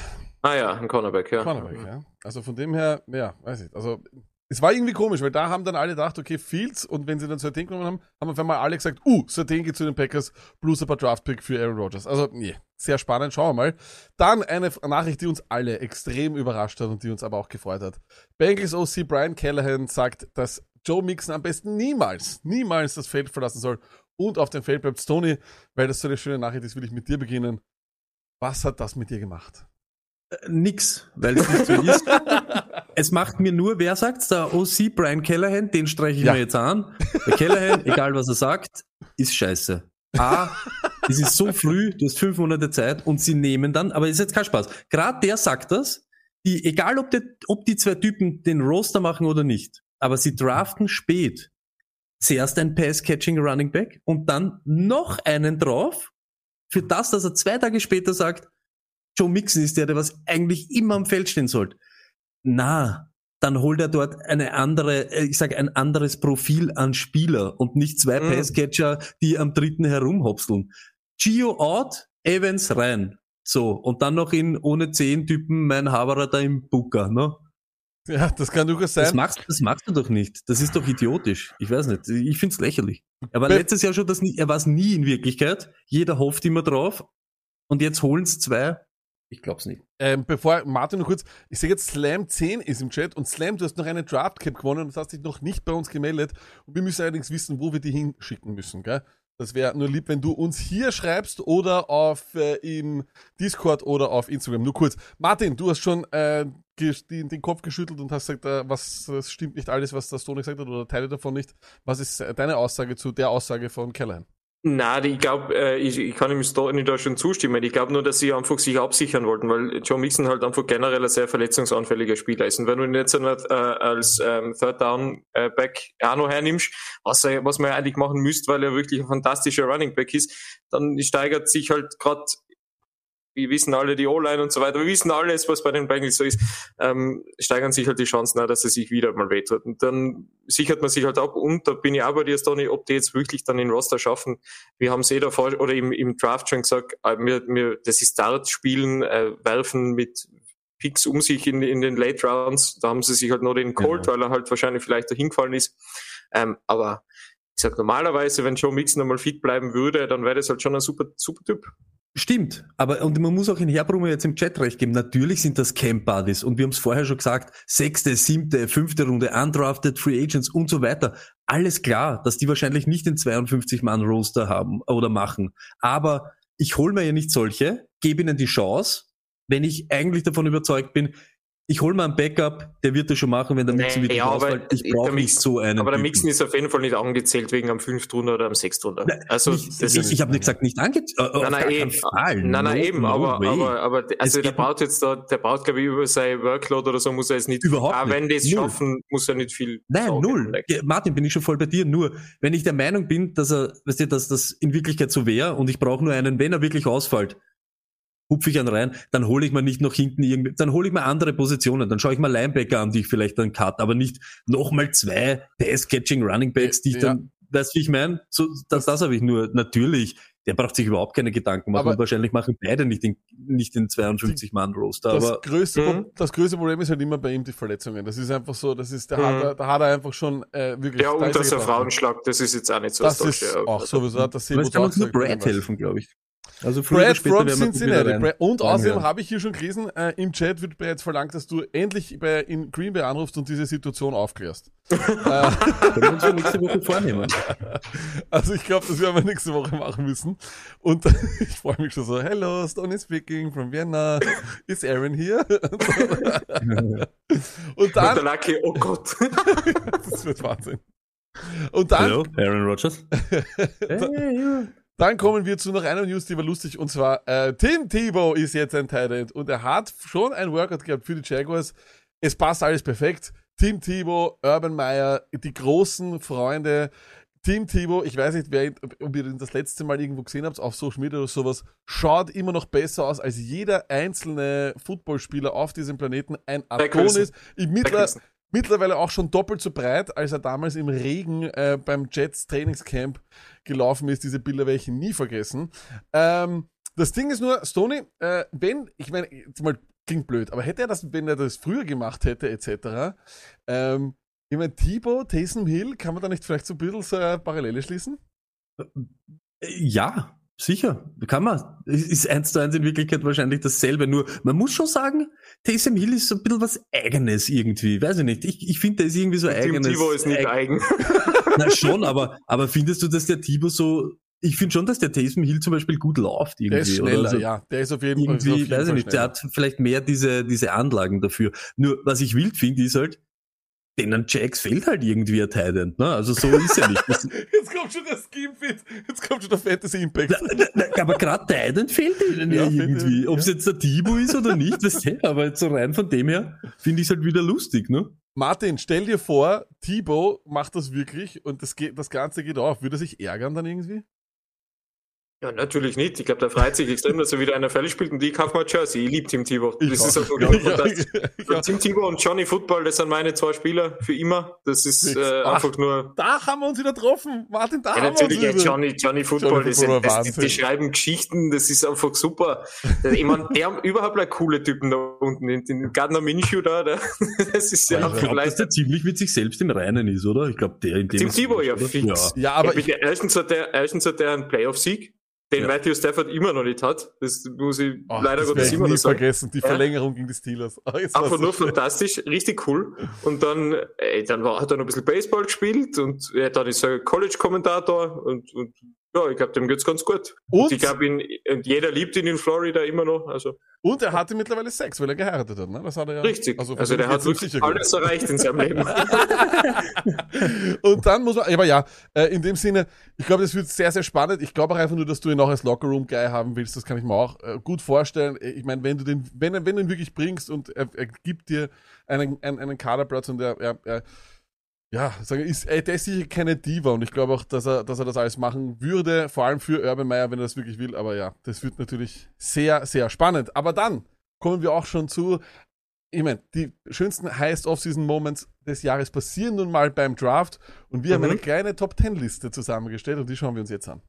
Speaker 3: Ah ja, ein Cornerback, ja.
Speaker 1: Cornerback, ja. Also von dem her, ja, weiß ich. Also es war irgendwie komisch, weil da haben dann alle gedacht, okay, Fields und wenn sie dann Sertain genommen haben, haben auf einmal alle gesagt, uh, Sertain geht zu den Packers plus ein paar Draftpick für Aaron Rodgers. Also, nee, sehr spannend, schauen wir mal. Dann eine Nachricht, die uns alle extrem überrascht hat und die uns aber auch gefreut hat. Bengals OC Brian Callahan sagt, dass Joe Mixon am besten niemals, niemals das Feld verlassen soll und auf dem Feld bleibt. Tony, weil das so eine schöne Nachricht ist, will ich mit dir beginnen. Was hat das mit dir gemacht?
Speaker 2: Äh, Nix, weil es nicht so ist. es macht mir nur, wer sagt's, der OC Brian Callahan, den streiche ich
Speaker 1: Ja.
Speaker 2: mir jetzt an. Der Callahan, egal was er sagt, ist scheiße. A, es ist so früh, du hast fünf Monate Zeit und sie nehmen dann, aber ist jetzt kein Spaß. Gerade der sagt das, die, egal ob, der, ob die zwei Typen den Roster machen oder nicht, aber sie draften spät. Zuerst ein Pass-Catching Running Back und dann noch einen drauf, für das, dass er zwei Tage später sagt, Joe Mixon ist der, der was eigentlich immer am Feld stehen sollte. Na, dann holt er dort eine andere, äh, ich sage ein anderes Profil an Spieler und nicht zwei
Speaker 3: Mhm.
Speaker 2: Passcatcher, die am dritten herumhopseln. Gio out, Evans rein. So, und dann noch in ohne zehn Typen mein Haberer da im Booker, ne?
Speaker 1: Ja, das kann durchaus
Speaker 2: Das
Speaker 1: sein.
Speaker 2: machst, das machst du doch nicht. Das ist doch idiotisch. Ich weiß nicht. Ich find's lächerlich. Er war
Speaker 1: Be-
Speaker 2: letztes Jahr schon das nie, er war's nie in Wirklichkeit. Jeder hofft immer drauf. Und jetzt holen's zwei. Ich glaub's nicht.
Speaker 1: Ähm, bevor, Martin, noch kurz, ich sehe jetzt Slam 10 ist im Chat und Slam, du hast noch eine Draft Cap gewonnen und hast dich noch nicht bei uns gemeldet. Und wir müssen allerdings wissen, wo wir die hinschicken müssen, gell? Das wäre nur lieb, wenn du uns hier schreibst oder auf äh, im Discord oder auf Instagram. Nur kurz. Martin, du hast schon äh, den, den Kopf geschüttelt und hast gesagt, äh, was stimmt nicht alles, was der Stone gesagt hat oder Teile davon nicht. Was ist äh, deine Aussage zu der Aussage von Callahan?
Speaker 3: Nein, ich glaube, äh, ich, ich kann ihm Stoney da schon zustimmen. Ich glaube nur, dass sie einfach sich absichern wollten, weil Joe Mixon halt einfach generell ein sehr verletzungsanfälliger Spieler ist. Und wenn du ihn jetzt nicht äh, als ähm, Third Down äh, Back auch noch hernimmst, was, er, was man ja eigentlich machen müsste, weil er wirklich ein fantastischer Running Back ist, dann steigert sich halt gerade wir wissen alle die O-Line und so weiter, wir wissen alles, was bei den Bengals so ist, ähm, steigern sich halt die Chancen auch, dass er sich wieder mal wehtut. Und dann sichert man sich halt ab und da bin ich auch bei dir, Stoney, ob die jetzt wirklich dann den Roster schaffen. Wir haben es eh davor oder im, im Draft schon gesagt, äh, wir, wir, das ist Dart-Spielen, äh, werfen mit Picks um sich in, in den Late Rounds. Da haben sie sich halt nur den Colt, weil er halt wahrscheinlich vielleicht dahin gefallen ist. Ähm, aber ich sag normalerweise, wenn Joe Mixon einmal fit bleiben würde, dann wäre das halt schon ein super, super Typ.
Speaker 2: Stimmt, aber und man muss auch in Herbrummer jetzt im Chat recht geben. Natürlich sind das Camp Buddies und wir haben es vorher schon gesagt, sechste, siebte, fünfte Runde, undrafted, Free Agents und so weiter. Alles klar, dass die wahrscheinlich nicht den 52 Mann Roster haben oder machen. Aber ich hole mir ja nicht solche, gebe ihnen die Chance, wenn ich eigentlich davon überzeugt bin, ich hole mir einen Backup, der wird das schon machen, wenn der Mixon
Speaker 3: Nee,
Speaker 2: wirklich
Speaker 3: ja, aber
Speaker 2: ausfällt. Ich
Speaker 3: der
Speaker 2: brauche nicht so einen.
Speaker 3: Aber der. Mixen ist auf jeden Fall nicht angezählt wegen am Fünftrunder oder am Sechstrunder. Also
Speaker 2: nicht,
Speaker 3: das
Speaker 2: ich
Speaker 3: ist
Speaker 2: ich habe nicht gesagt, nicht angezogen.
Speaker 3: Nein, nein, eben. Nein, nein, eben, aber, aber, aber, also der
Speaker 2: geht-
Speaker 3: baut jetzt da, der baut, glaube ich, über sein Workload oder so muss er jetzt nicht,
Speaker 2: Überhaupt nicht.
Speaker 3: wenn die es schaffen, muss er nicht viel
Speaker 2: Nein,
Speaker 3: sagen.
Speaker 2: null. Ja, Martin, bin ich schon voll bei dir. Nur, wenn ich der Meinung bin, dass er, weißt du, dass das in Wirklichkeit so wäre und ich brauche nur einen, wenn er wirklich ausfällt, hupfe ich einen rein, dann hole ich mir nicht noch hinten irgendwie, dann hole ich mir andere Positionen, dann schaue ich mal Linebacker an, die ich vielleicht dann cut, aber nicht nochmal zwei Pass-Catching Running Backs, die ich
Speaker 1: Ja.
Speaker 2: dann, weißt du, wie ich meine? So, das, das habe ich nur, natürlich, der braucht sich überhaupt keine Gedanken machen
Speaker 1: Aber-
Speaker 2: und wahrscheinlich machen beide nicht den, nicht den 52-Mann-Roster,
Speaker 1: Das
Speaker 2: aber
Speaker 1: größte,
Speaker 3: Mhm.
Speaker 1: Das größte Problem ist halt immer bei ihm die Verletzungen. Das ist einfach so, das ist, da,
Speaker 3: Mhm.
Speaker 1: hat, er, da hat er einfach schon äh, wirklich.
Speaker 3: Ja, und
Speaker 1: ist
Speaker 3: dass er
Speaker 1: gebrochen.
Speaker 3: Frauen schlagt, das ist jetzt auch nicht so
Speaker 1: Das
Speaker 3: Tollste,
Speaker 1: ist
Speaker 3: ja.
Speaker 1: auch sowieso, hat das
Speaker 2: es kann uns nur Brad helfen, glaube ich. Also
Speaker 1: Brad from Cincinnati. und außerdem habe ich hier schon gelesen, äh, im Chat wird bereits verlangt, dass du endlich bei, in Green Bay anrufst und diese Situation aufklärst. äh,
Speaker 2: Können wir uns nächste Woche vornehmen.
Speaker 1: also ich glaube, das werden wir nächste Woche machen müssen. Und ich freue mich schon so, hello, Stony speaking from Vienna. Is Aaron here? und
Speaker 3: Und der
Speaker 1: dann,
Speaker 3: Lucky, oh Gott.
Speaker 1: das wird Wahnsinn. Und dann,
Speaker 2: Hallo, Aaron Rodgers. hey,
Speaker 1: Dann kommen wir zu noch einer News, die war lustig, und zwar äh, Tim Tebow ist jetzt ein Tight und er hat schon ein Workout gehabt für die Jaguars. Es passt alles perfekt. Tim Tebow, Urban Meyer, die großen Freunde. Tim Tebow, ich weiß nicht, wer, ob ihr ihn das letzte Mal irgendwo gesehen habt, auf Social Media oder sowas, schaut immer noch besser aus als jeder einzelne Footballspieler auf diesem Planeten. Ein
Speaker 3: Wilson.
Speaker 1: Adonis. Ich mittler, mittlerweile auch schon doppelt so breit, als er damals im Regen äh, beim Jets Trainingscamp gelaufen ist. Diese Bilder werde ich nie vergessen. Ähm, das Ding ist nur, Stoney, äh, wenn, ich meine, jetzt mal klingt blöd, aber hätte er das, wenn er das früher gemacht hätte, etc., ähm, ich meine, Thibaut, Taysom Hill, kann man da nicht vielleicht so ein bisschen so eine Parallele schließen?
Speaker 2: Ja, sicher. Kann man. Ist eins zu eins in Wirklichkeit wahrscheinlich dasselbe. Nur, man muss schon sagen, Taysom Hill ist so ein bisschen was Eigenes irgendwie. Weiß ich nicht. Ich, ich finde, der ist irgendwie so
Speaker 3: Tim
Speaker 2: eigenes.
Speaker 3: Tebow ist nicht
Speaker 2: eig-
Speaker 3: eigen.
Speaker 2: Na schon, aber, aber findest du, dass der Tibo so ich finde schon, dass der Taysom Hill zum Beispiel gut läuft irgendwie.
Speaker 1: Der ist
Speaker 2: oder?
Speaker 1: schneller,
Speaker 2: Also
Speaker 1: ja. Der ist auf jeden Fall. ist auf
Speaker 2: Irgendwie,
Speaker 1: jeden
Speaker 2: weiß ich
Speaker 1: Fall
Speaker 2: nicht, der
Speaker 1: schneller.
Speaker 2: hat vielleicht mehr diese, diese Anlagen dafür. Nur, was ich wild finde, ist halt, denen Jacks fehlt halt irgendwie ein Titan, ne? Also so ist er nicht. Das,
Speaker 1: Jetzt kommt schon der Scheme Fit. Jetzt kommt schon der Fantasy Impact.
Speaker 2: Na, aber gerade Titan fehlt ihnen ja,
Speaker 1: Ja,
Speaker 2: irgendwie. Ob es
Speaker 1: ja.
Speaker 2: jetzt der Tibo ist oder nicht, weißt du, aber jetzt so rein von dem her finde ich es halt wieder lustig, ne?
Speaker 1: Martin, stell dir vor, Thibaut macht das wirklich und das, geht, das Ganze geht auf. Würde er sich ärgern dann irgendwie?
Speaker 3: Ja, natürlich nicht. Ich glaube, der freut sich extrem, dass er wieder NFL spielt und ich kaufe mal Jersey. Ich liebe Tim Thibaut. Das ist
Speaker 1: auch.
Speaker 3: einfach
Speaker 1: Ja, ja,
Speaker 3: fantastisch.
Speaker 1: ja.
Speaker 3: Tim Thibaut und Johnny Football, das sind meine zwei Spieler für immer. Das ist äh,
Speaker 1: Ach.
Speaker 3: einfach nur.
Speaker 1: Da haben wir uns wieder getroffen. Martin, da
Speaker 3: Ja,
Speaker 1: haben wir
Speaker 3: natürlich,
Speaker 1: uns wieder.
Speaker 3: Johnny, Johnny Football,
Speaker 1: Johnny
Speaker 3: das,
Speaker 1: Football war
Speaker 3: das, die, die schreiben Geschichten, das ist einfach super. Ich meine, der haben überhaupt like coole Typen da unten, den, den Gardner Minshew da, der, das ist ja
Speaker 2: Ich
Speaker 3: auch
Speaker 2: glaube, dass
Speaker 3: vielleicht.
Speaker 2: der ziemlich mit sich selbst im Reinen ist, oder? Ich glaube, der in dem
Speaker 3: Tim
Speaker 2: ist-
Speaker 3: Thibaut, ja, fix.
Speaker 1: Ja, aber
Speaker 3: ja, bitte, erstens hat der, erstens hat der einen Playoff-Sieg, den
Speaker 2: Ja.
Speaker 3: Matthew Stafford immer noch nicht hat. Das muss ich
Speaker 1: Ach,
Speaker 3: leider
Speaker 1: das
Speaker 3: Gottes
Speaker 1: ich
Speaker 3: immer noch sagen.
Speaker 1: vergessen. Die
Speaker 3: Ja.
Speaker 1: Verlängerung gegen die Steelers. War's
Speaker 3: Einfach nur fantastisch, richtig cool. Und dann, ey, dann war, hat er noch ein bisschen Baseball gespielt und ja, dann ist er College-Kommentator und, und ja, ich glaube, dem geht's ganz gut.
Speaker 1: Und?
Speaker 3: ich glaube, ihn, jeder liebt ihn in Florida immer noch. Also
Speaker 1: Und er hatte mittlerweile Sex, weil er geheiratet hat. Ne? Das hat er ja.
Speaker 3: richtig.
Speaker 1: Also,
Speaker 3: Also, der hat wirklich
Speaker 1: sicher gut.
Speaker 3: alles erreicht in seinem Leben.
Speaker 1: Und dann muss man, aber ja, äh, in dem Sinne, ich glaube, das wird sehr, sehr spannend. Ich glaube auch einfach nur, dass du ihn auch als Lockerroom-Guy haben willst. Das kann ich mir auch äh, gut vorstellen. Ich meine, wenn du den, wenn, wenn du ihn wirklich bringst und er, er gibt dir einen, einen, einen Kaderplatz und er, er, er ja, sagen, ist, ey, der ist sicher keine Diva und ich glaube auch, dass er, dass er das alles machen würde, vor allem für Urban Meyer, wenn er das wirklich will. Aber ja, das wird natürlich sehr, sehr spannend. Aber dann kommen wir auch schon zu ich meine, die schönsten Highest Off-Season Moments des Jahres passieren nun mal beim Draft und wir haben
Speaker 3: Mhm.
Speaker 1: eine kleine Top 10 Liste zusammengestellt und die schauen wir uns jetzt an.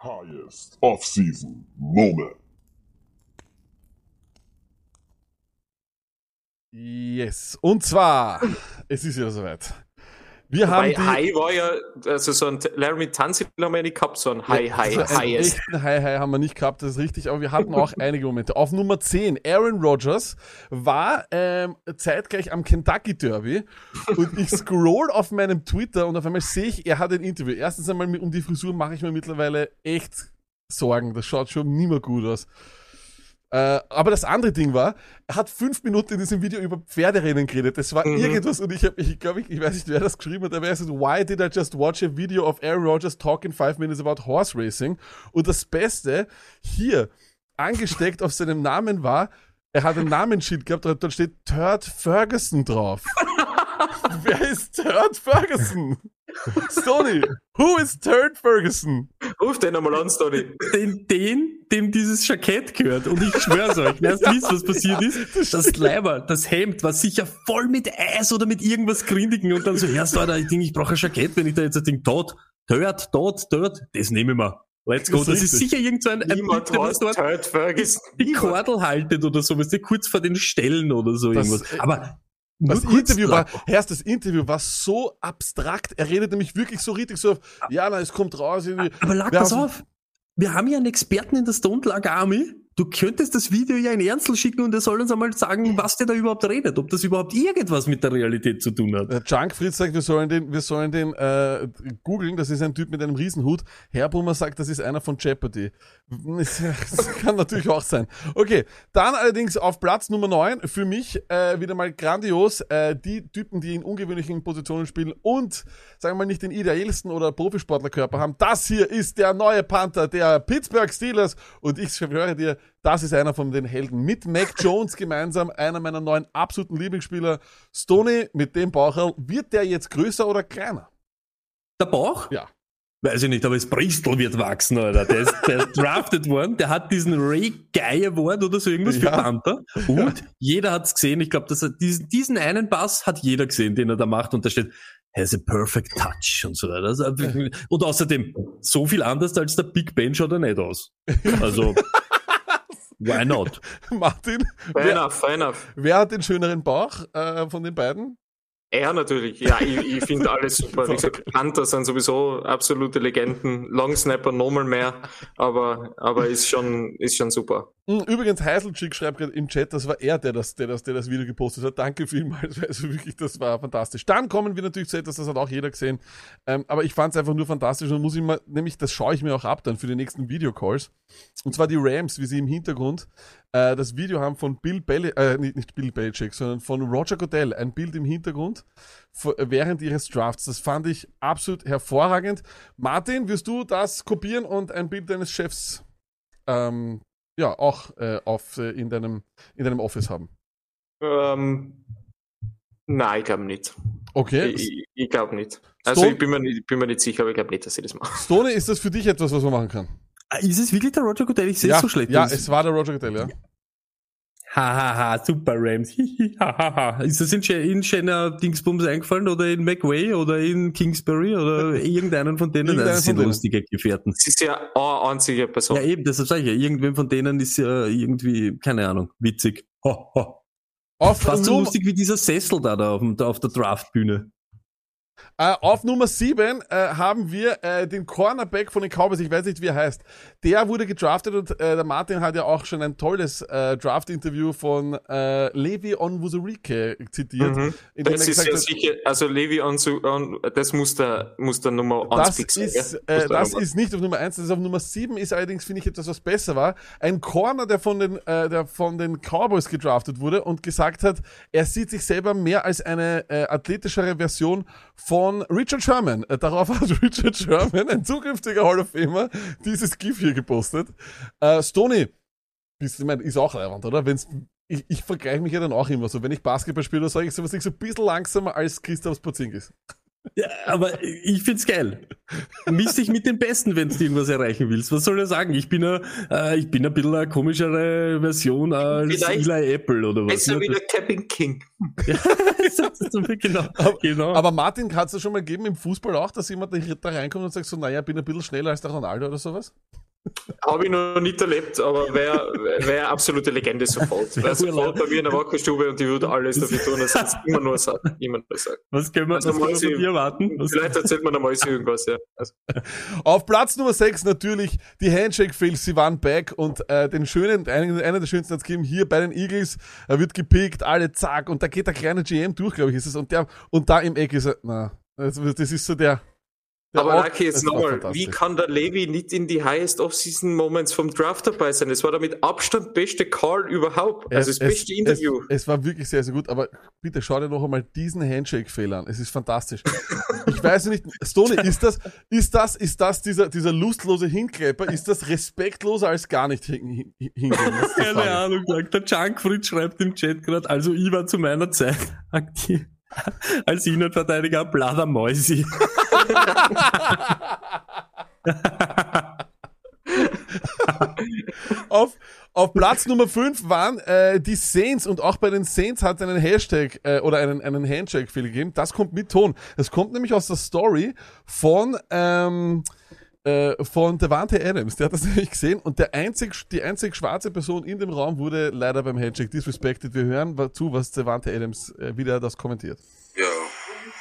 Speaker 5: Highest off-season moment.
Speaker 1: Yes. Und zwar, es ist wieder soweit. Wir haben
Speaker 3: Bei
Speaker 1: die,
Speaker 3: High war ja, also so ein Laramie Tanzil haben wir ja nicht gehabt, so ein High, High,
Speaker 1: Also einen
Speaker 3: Highest.
Speaker 1: echten High High haben wir nicht gehabt, das ist richtig, aber wir hatten auch einige Momente. Auf Nummer 10, Aaron Rodgers war ähm, zeitgleich am Kentucky Derby und ich scroll auf meinem Twitter und auf einmal sehe ich, er hat ein Interview. Erstens einmal um die Frisur mache ich mir mittlerweile echt Sorgen. Das schaut schon nie mehr gut aus. Äh, aber das andere Ding war, er hat fünf Minuten in diesem Video über Pferderennen geredet. Das war
Speaker 3: Mhm.
Speaker 1: irgendwas und ich habe, ich glaube, ich, ich weiß nicht, wer das geschrieben hat, aber er gesagt, why did I just watch a video of Aaron Rodgers talking five minutes about horse racing? Und das Beste, hier, angesteckt auf seinem Namen war, er hat ein Namensschild gehabt, dort steht Turd Ferguson drauf. wer ist Turd Ferguson? Stoney, who is Turd Ferguson?
Speaker 3: Ruf den einmal an, Stoney.
Speaker 2: Den, den, dem dieses Jackett gehört. Und ich schwör's euch, erst wisst, was passiert ist. Das Leiber, das Hemd war sicher voll mit Eis oder mit irgendwas Grindigen und dann so, erst Alter, ich denke, ich brauche ein Jackett, wenn ich da jetzt das Ding tot, tot, tot, tot, das nehme ich mal. Let's go.
Speaker 1: Das
Speaker 2: Das
Speaker 1: ist
Speaker 2: sicher irgend so ein, ein
Speaker 3: Niemand
Speaker 2: der
Speaker 3: heißt
Speaker 2: dort
Speaker 3: Turd Ferguson.
Speaker 2: die. Kordel haltet oder sowas, der kurz vor den Stellen oder so
Speaker 1: Das-
Speaker 2: irgendwas. Aber nur kurz
Speaker 1: Interview war, erst das Interview war so abstrakt. Er redet nämlich wirklich so richtig so, ja, na, es kommt raus.
Speaker 2: Aber lag
Speaker 1: haben-
Speaker 2: auf. Wir haben ja einen Experten in der Stone Lag Army. Du könntest das Video ja in Ernstl schicken und er soll uns einmal sagen, was der da überhaupt redet, ob das überhaupt irgendwas mit der Realität zu tun hat.
Speaker 1: Der Junk Fritz sagt, wir sollen den, wir sollen den äh, googeln. Das ist ein Typ mit einem Riesenhut. Herbrummer sagt, das ist einer von Jeopardy. Das kann natürlich auch sein. Okay, dann allerdings auf Platz Nummer 9 für mich äh, wieder mal grandios. Äh, die Typen, die in ungewöhnlichen Positionen spielen und, sagen wir mal, nicht den ideellsten oder Profisportlerkörper haben. Das hier ist der neue Panther der Pittsburgh Steelers. Und ich schwöre dir, das ist einer von den Helden. Mit Mac Jones gemeinsam, einer meiner neuen absoluten Lieblingsspieler. Stoney mit dem Baucherl. Wird der jetzt größer oder kleiner?
Speaker 2: Der Bauch?
Speaker 1: Ja.
Speaker 2: Weiß ich nicht, aber das Bristol wird wachsen, Alter. Der ist, der ist drafted worden, der hat diesen Ray Guy Award oder so irgendwas für
Speaker 1: Ja.
Speaker 2: Panther. Und jeder hat's gesehen. Ich glaube, diesen, diesen einen Pass hat jeder gesehen, den er da macht. Und da steht, has a perfect touch und so weiter. Also, und außerdem, so viel anders als der Big Ben schaut er nicht aus. Also, why not?
Speaker 1: Martin,
Speaker 3: Fair
Speaker 1: wer,
Speaker 3: enough, fair enough.
Speaker 1: wer hat den schöneren Bauch äh, von den beiden?
Speaker 3: Er natürlich. Ja, ich, ich finde alles super. Wie gesagt, Panther sind sowieso absolute Legenden. Long Snapper nochmal mehr, aber, aber ist schon, ist schon super.
Speaker 1: Mm, Übrigens, Heiselchick schreibt gerade im Chat, das war er, der das, der, das, der das Video gepostet hat. Danke vielmals, also wirklich, das war fantastisch. Dann kommen wir natürlich zu etwas, das hat auch jeder gesehen. Ähm, aber ich fand es einfach nur fantastisch und muss ich mal, nämlich das schaue ich mir auch ab dann für die nächsten Videocalls. Und zwar die Rams, wie sie im Hintergrund äh, das Video haben von Bill Belichick, äh, nicht, nicht Bill Belichick, sondern von Roger Goodell, ein Bild im Hintergrund während ihres Drafts. Das fand ich absolut hervorragend. Martin, wirst du das kopieren und ein Bild deines Chefs ähm, ja auch äh, auf, äh, in, deinem, in deinem Office haben?
Speaker 3: Ähm, nein, ich glaube nicht.
Speaker 1: Okay.
Speaker 3: Ich, ich, glaube nicht. Also
Speaker 1: Stone-
Speaker 3: ich bin mir nicht, bin mir nicht sicher, aber ich glaube nicht, dass ich das mache.
Speaker 1: Stone, ist das für dich etwas, was man machen kann?
Speaker 2: Ah, Ist es wirklich der Roger Goodell? Ich sehe
Speaker 1: ja,
Speaker 2: es so schlecht.
Speaker 1: ja
Speaker 2: aus.
Speaker 1: es war der Roger Goodell, ja.
Speaker 2: Hahaha, super Rams. Hahaha. Ist das in, in Shanna Dingsbums eingefallen oder in McWay oder in Kingsbury oder irgendeinen von denen?
Speaker 1: Irgendeinen
Speaker 2: das sind lustige Gefährten.
Speaker 3: Es ist ja eine einzige Person.
Speaker 2: Ja, eben, deshalb sage ich ja, irgendwem von denen ist ja irgendwie, keine Ahnung, witzig. Ho, ho.
Speaker 1: Auf,
Speaker 2: Fast so lustig wie dieser Sessel da, da auf, da auf der Draftbühne.
Speaker 1: Äh, auf Nummer 7 äh, haben wir äh, den Cornerback von den Cowboys, ich weiß nicht, wie er heißt. Der wurde gedraftet und äh, der Martin hat ja auch schon ein tolles äh, Draft-Interview von äh, Levi Onwuzurike zitiert.
Speaker 3: Mhm. Das ist ja sicher, also Levi on, das muss der, muss der Nummer 1
Speaker 1: das ist, äh, das
Speaker 3: Nummer-
Speaker 1: ist nicht auf Nummer 1, das ist auf Nummer 7, ist allerdings, finde ich, etwas, was besser war. Ein Corner, der von den, äh, der von den Cowboys gedraftet wurde und gesagt hat, er sieht sich selber mehr als eine äh, athletischere Version von Richard Sherman. Äh, darauf hat Richard Sherman, ein zukünftiger Hall of Famer, dieses GIF hier gepostet. Äh, Stoney, bist, ich mein, ist auch relevant, oder? Wenn's, ich, ich vergleiche mich ja dann auch immer so. Wenn ich Basketball spiele, sage ich sowas nicht so ein bisschen langsamer als Christoph Porzingis.
Speaker 2: Ja, aber ich find's geil. Miss dich mit den Besten, wenn du irgendwas erreichen willst. Was soll er sagen? Ich bin ein, äh, ich bin ein bisschen eine komischere Version als
Speaker 3: Vielleicht
Speaker 2: Eli Apple oder was.
Speaker 3: Besser
Speaker 2: ne?
Speaker 3: wie der Kevin King.
Speaker 2: Ja, das ist so- genau. genau.
Speaker 1: Aber Martin, hat es schon mal gegeben im Fußball auch, dass jemand da reinkommt und sagt so, naja, bin ein bisschen schneller als der Ronaldo oder sowas?
Speaker 3: Habe ich noch nicht erlebt, aber wäre wär absolute Legende sofort. Wäre sofort bei mir in der Wackelstube und ich würde alles dafür tun, dass das immer nur sagen. Immer nur sagen.
Speaker 2: was können wir, was
Speaker 3: Also
Speaker 2: können wir
Speaker 3: Mäuse-
Speaker 2: von dir erwarten? Was,
Speaker 3: Vielleicht erzählt man einmal irgendwas, ja. Also,
Speaker 1: Auf Platz Nummer 6 natürlich die Handshake-Fails, sie waren back und äh, den schönen, einen, einer der schönsten hat's gegeben, hier bei den Eagles, er wird gepickt, alle zack und da geht der kleine GM durch, glaube ich, ist es und der, und da im Eck ist er, na, das, das ist so der
Speaker 3: aber Lucky,
Speaker 1: das
Speaker 3: jetzt nochmal, wie kann der Levi nicht in die Highest Off-Season Moments vom Draft dabei sein? Das war der mit Abstand beste Call überhaupt. Also das beste Interview.
Speaker 1: Es, es war wirklich sehr, sehr gut, aber bitte schau dir noch einmal diesen Handshake-Fehler an. Es ist fantastisch. ich weiß nicht, Stoney, ist das, ist das, ist das dieser, dieser lustlose Hinklepper, ist das respektloser als gar nicht hin, hin, hingehen?
Speaker 2: Keine. Ahnung, sagt der Junkfritz schreibt im Chat gerade, also ich war zu meiner Zeit aktiv als Innenverteidiger Blader Mäusi.
Speaker 1: Auf, auf Platz Nummer 5 waren äh, die Saints und auch bei den Saints hat einen Hashtag äh, oder einen, einen Handshake-Fehler gegeben. Das kommt mit Ton. Das kommt nämlich aus der Story von, ähm, äh, von Devante Adams. Der hat das nämlich gesehen und der einzig, die einzig schwarze Person in dem Raum wurde leider beim Handshake disrespected. Wir hören zu, was Devante Adams äh, wieder das kommentiert.
Speaker 6: Yo,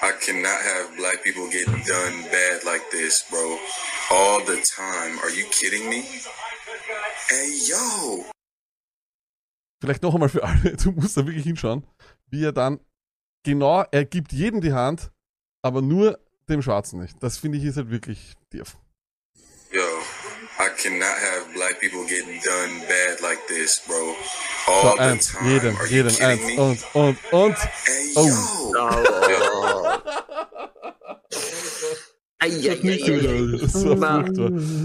Speaker 6: I cannot have black people getting done bad like this, bro. All the time. Are you kidding me? Hey, yo.
Speaker 1: Vielleicht noch einmal für alle, du musst da wirklich hinschauen, wie er dann genau, er gibt jedem die Hand, aber nur dem Schwarzen nicht. Das finde ich ist halt wirklich tief.
Speaker 6: Cannot have black people getting done bad like this, bro. All
Speaker 1: So,
Speaker 6: the
Speaker 1: eins,
Speaker 6: time.
Speaker 1: jedem,
Speaker 6: Are you
Speaker 1: jedem,
Speaker 6: kidding
Speaker 1: eins
Speaker 6: me?
Speaker 1: und, und, und.
Speaker 6: Hey,
Speaker 1: Oh.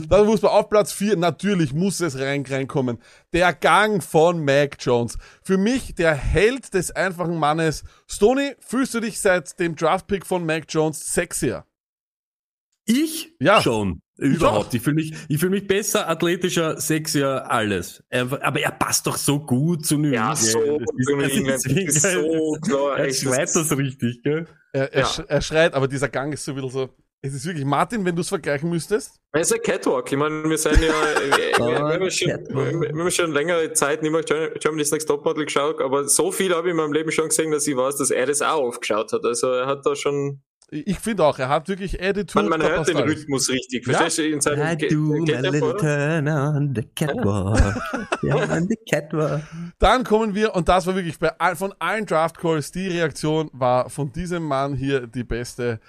Speaker 1: Dann muss man auf Platz 4, natürlich muss es rein, reinkommen. Der Gang von Mac Jones. Für mich der Held des einfachen Mannes. Stoney, fühlst du dich seit dem Draftpick von Mac Jones sexier?
Speaker 2: Ich
Speaker 1: Ja.
Speaker 2: schon. Überhaupt. Ich fühle mich, ich fühle mich besser, athletischer, sexier, alles. Er, aber er passt doch so gut zu New
Speaker 3: Ja, so
Speaker 2: Das ist-
Speaker 3: New
Speaker 2: das ist-
Speaker 3: so klar.
Speaker 2: Er schreit
Speaker 3: das-
Speaker 2: richtig, gell?
Speaker 1: Er, er,
Speaker 3: Ja.
Speaker 1: sch- er schreit, aber dieser Gang ist so ein bisschen so. Es ist wirklich, Martin, wenn du es vergleichen müsstest.
Speaker 3: Es ist ein Catwalk. Ich meine, wir sind ja, wir, wir, haben schon,
Speaker 2: Catwalk.
Speaker 3: wir haben schon längere Zeit nicht mehr Germ- Germany's Next Topmodel geschaut, aber so viel habe ich in meinem Leben schon gesehen, dass ich weiß, dass er das auch aufgeschaut hat. Also er hat da schon,
Speaker 1: Ich finde auch, er hat wirklich Attitude.
Speaker 3: Man, man hört den
Speaker 1: alles.
Speaker 3: Rhythmus richtig.
Speaker 1: Ja?
Speaker 3: Verstehst du? In seinem
Speaker 2: I do my
Speaker 3: Ge-
Speaker 2: little turn on the catwalk. ja, on the catwalk.
Speaker 1: Dann kommen wir, und das war wirklich bei von allen Draft Calls, die Reaktion war von diesem Mann hier die beste.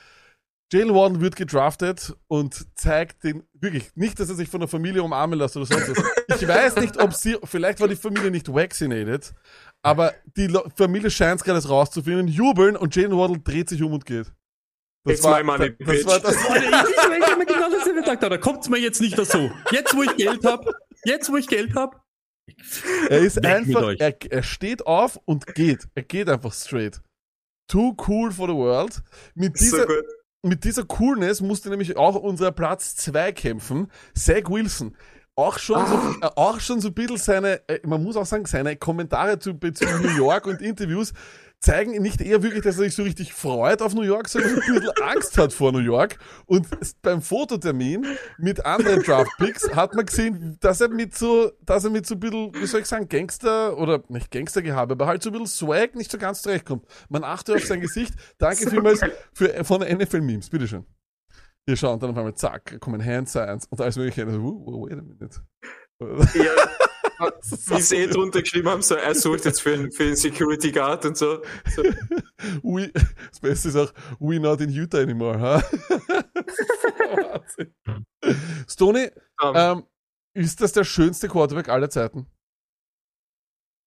Speaker 1: Jalen Warden wird gedraftet und zeigt den, wirklich, nicht, dass er sich von der Familie umarmen lässt oder sonst was. Ich weiß nicht, ob sie, vielleicht war die Familie nicht vaccinated, aber die Familie scheint es gerade rauszufinden, jubeln und Jalen Waddle dreht sich um und geht.
Speaker 3: It's my money,
Speaker 1: das, das war das,
Speaker 2: Ich hab mir genau dasselbe gedacht, da kommt's mir jetzt nicht so. Jetzt, wo ich Geld hab, jetzt, wo ich Geld hab,
Speaker 1: Er ist einfach, er, er steht auf und geht. Er geht einfach straight. Too cool for the world. Mit
Speaker 3: So
Speaker 1: dieser,
Speaker 3: gut.
Speaker 1: mit dieser Coolness musste nämlich auch unser Platz 2 kämpfen. Zach Wilson. Auch schon, so,
Speaker 3: Ah.
Speaker 1: auch schon so ein bisschen seine, äh, man muss auch sagen, seine Kommentare zu, zu New York und Interviews zeigen nicht eher wirklich, dass er sich so richtig freut auf New York, sondern ein bisschen Angst hat vor New York. Und beim Fototermin mit anderen Draft-Picks hat man gesehen, dass er mit so, dass er mit so ein bisschen, wie soll ich sagen, Gangster oder nicht Gangstergehabe, aber halt so ein bisschen Swag nicht so ganz zurechtkommt. Man achte auf sein Gesicht. Danke vielmals für, von NFL-Memes. Bitteschön. Wir schauen dann auf einmal, zack, kommen Hand Signs und alles mögliche. Also, uh, wait a minute.
Speaker 3: Ja, wie sie eh drunter geschrieben haben, so, er sucht jetzt für einen, für einen Security Guard und so. so.
Speaker 1: We, das Beste ist auch, we not in Utah anymore, ha? Wahnsinn. Stoney,
Speaker 3: Um,
Speaker 1: ähm, ist das der schönste Quarterback aller Zeiten?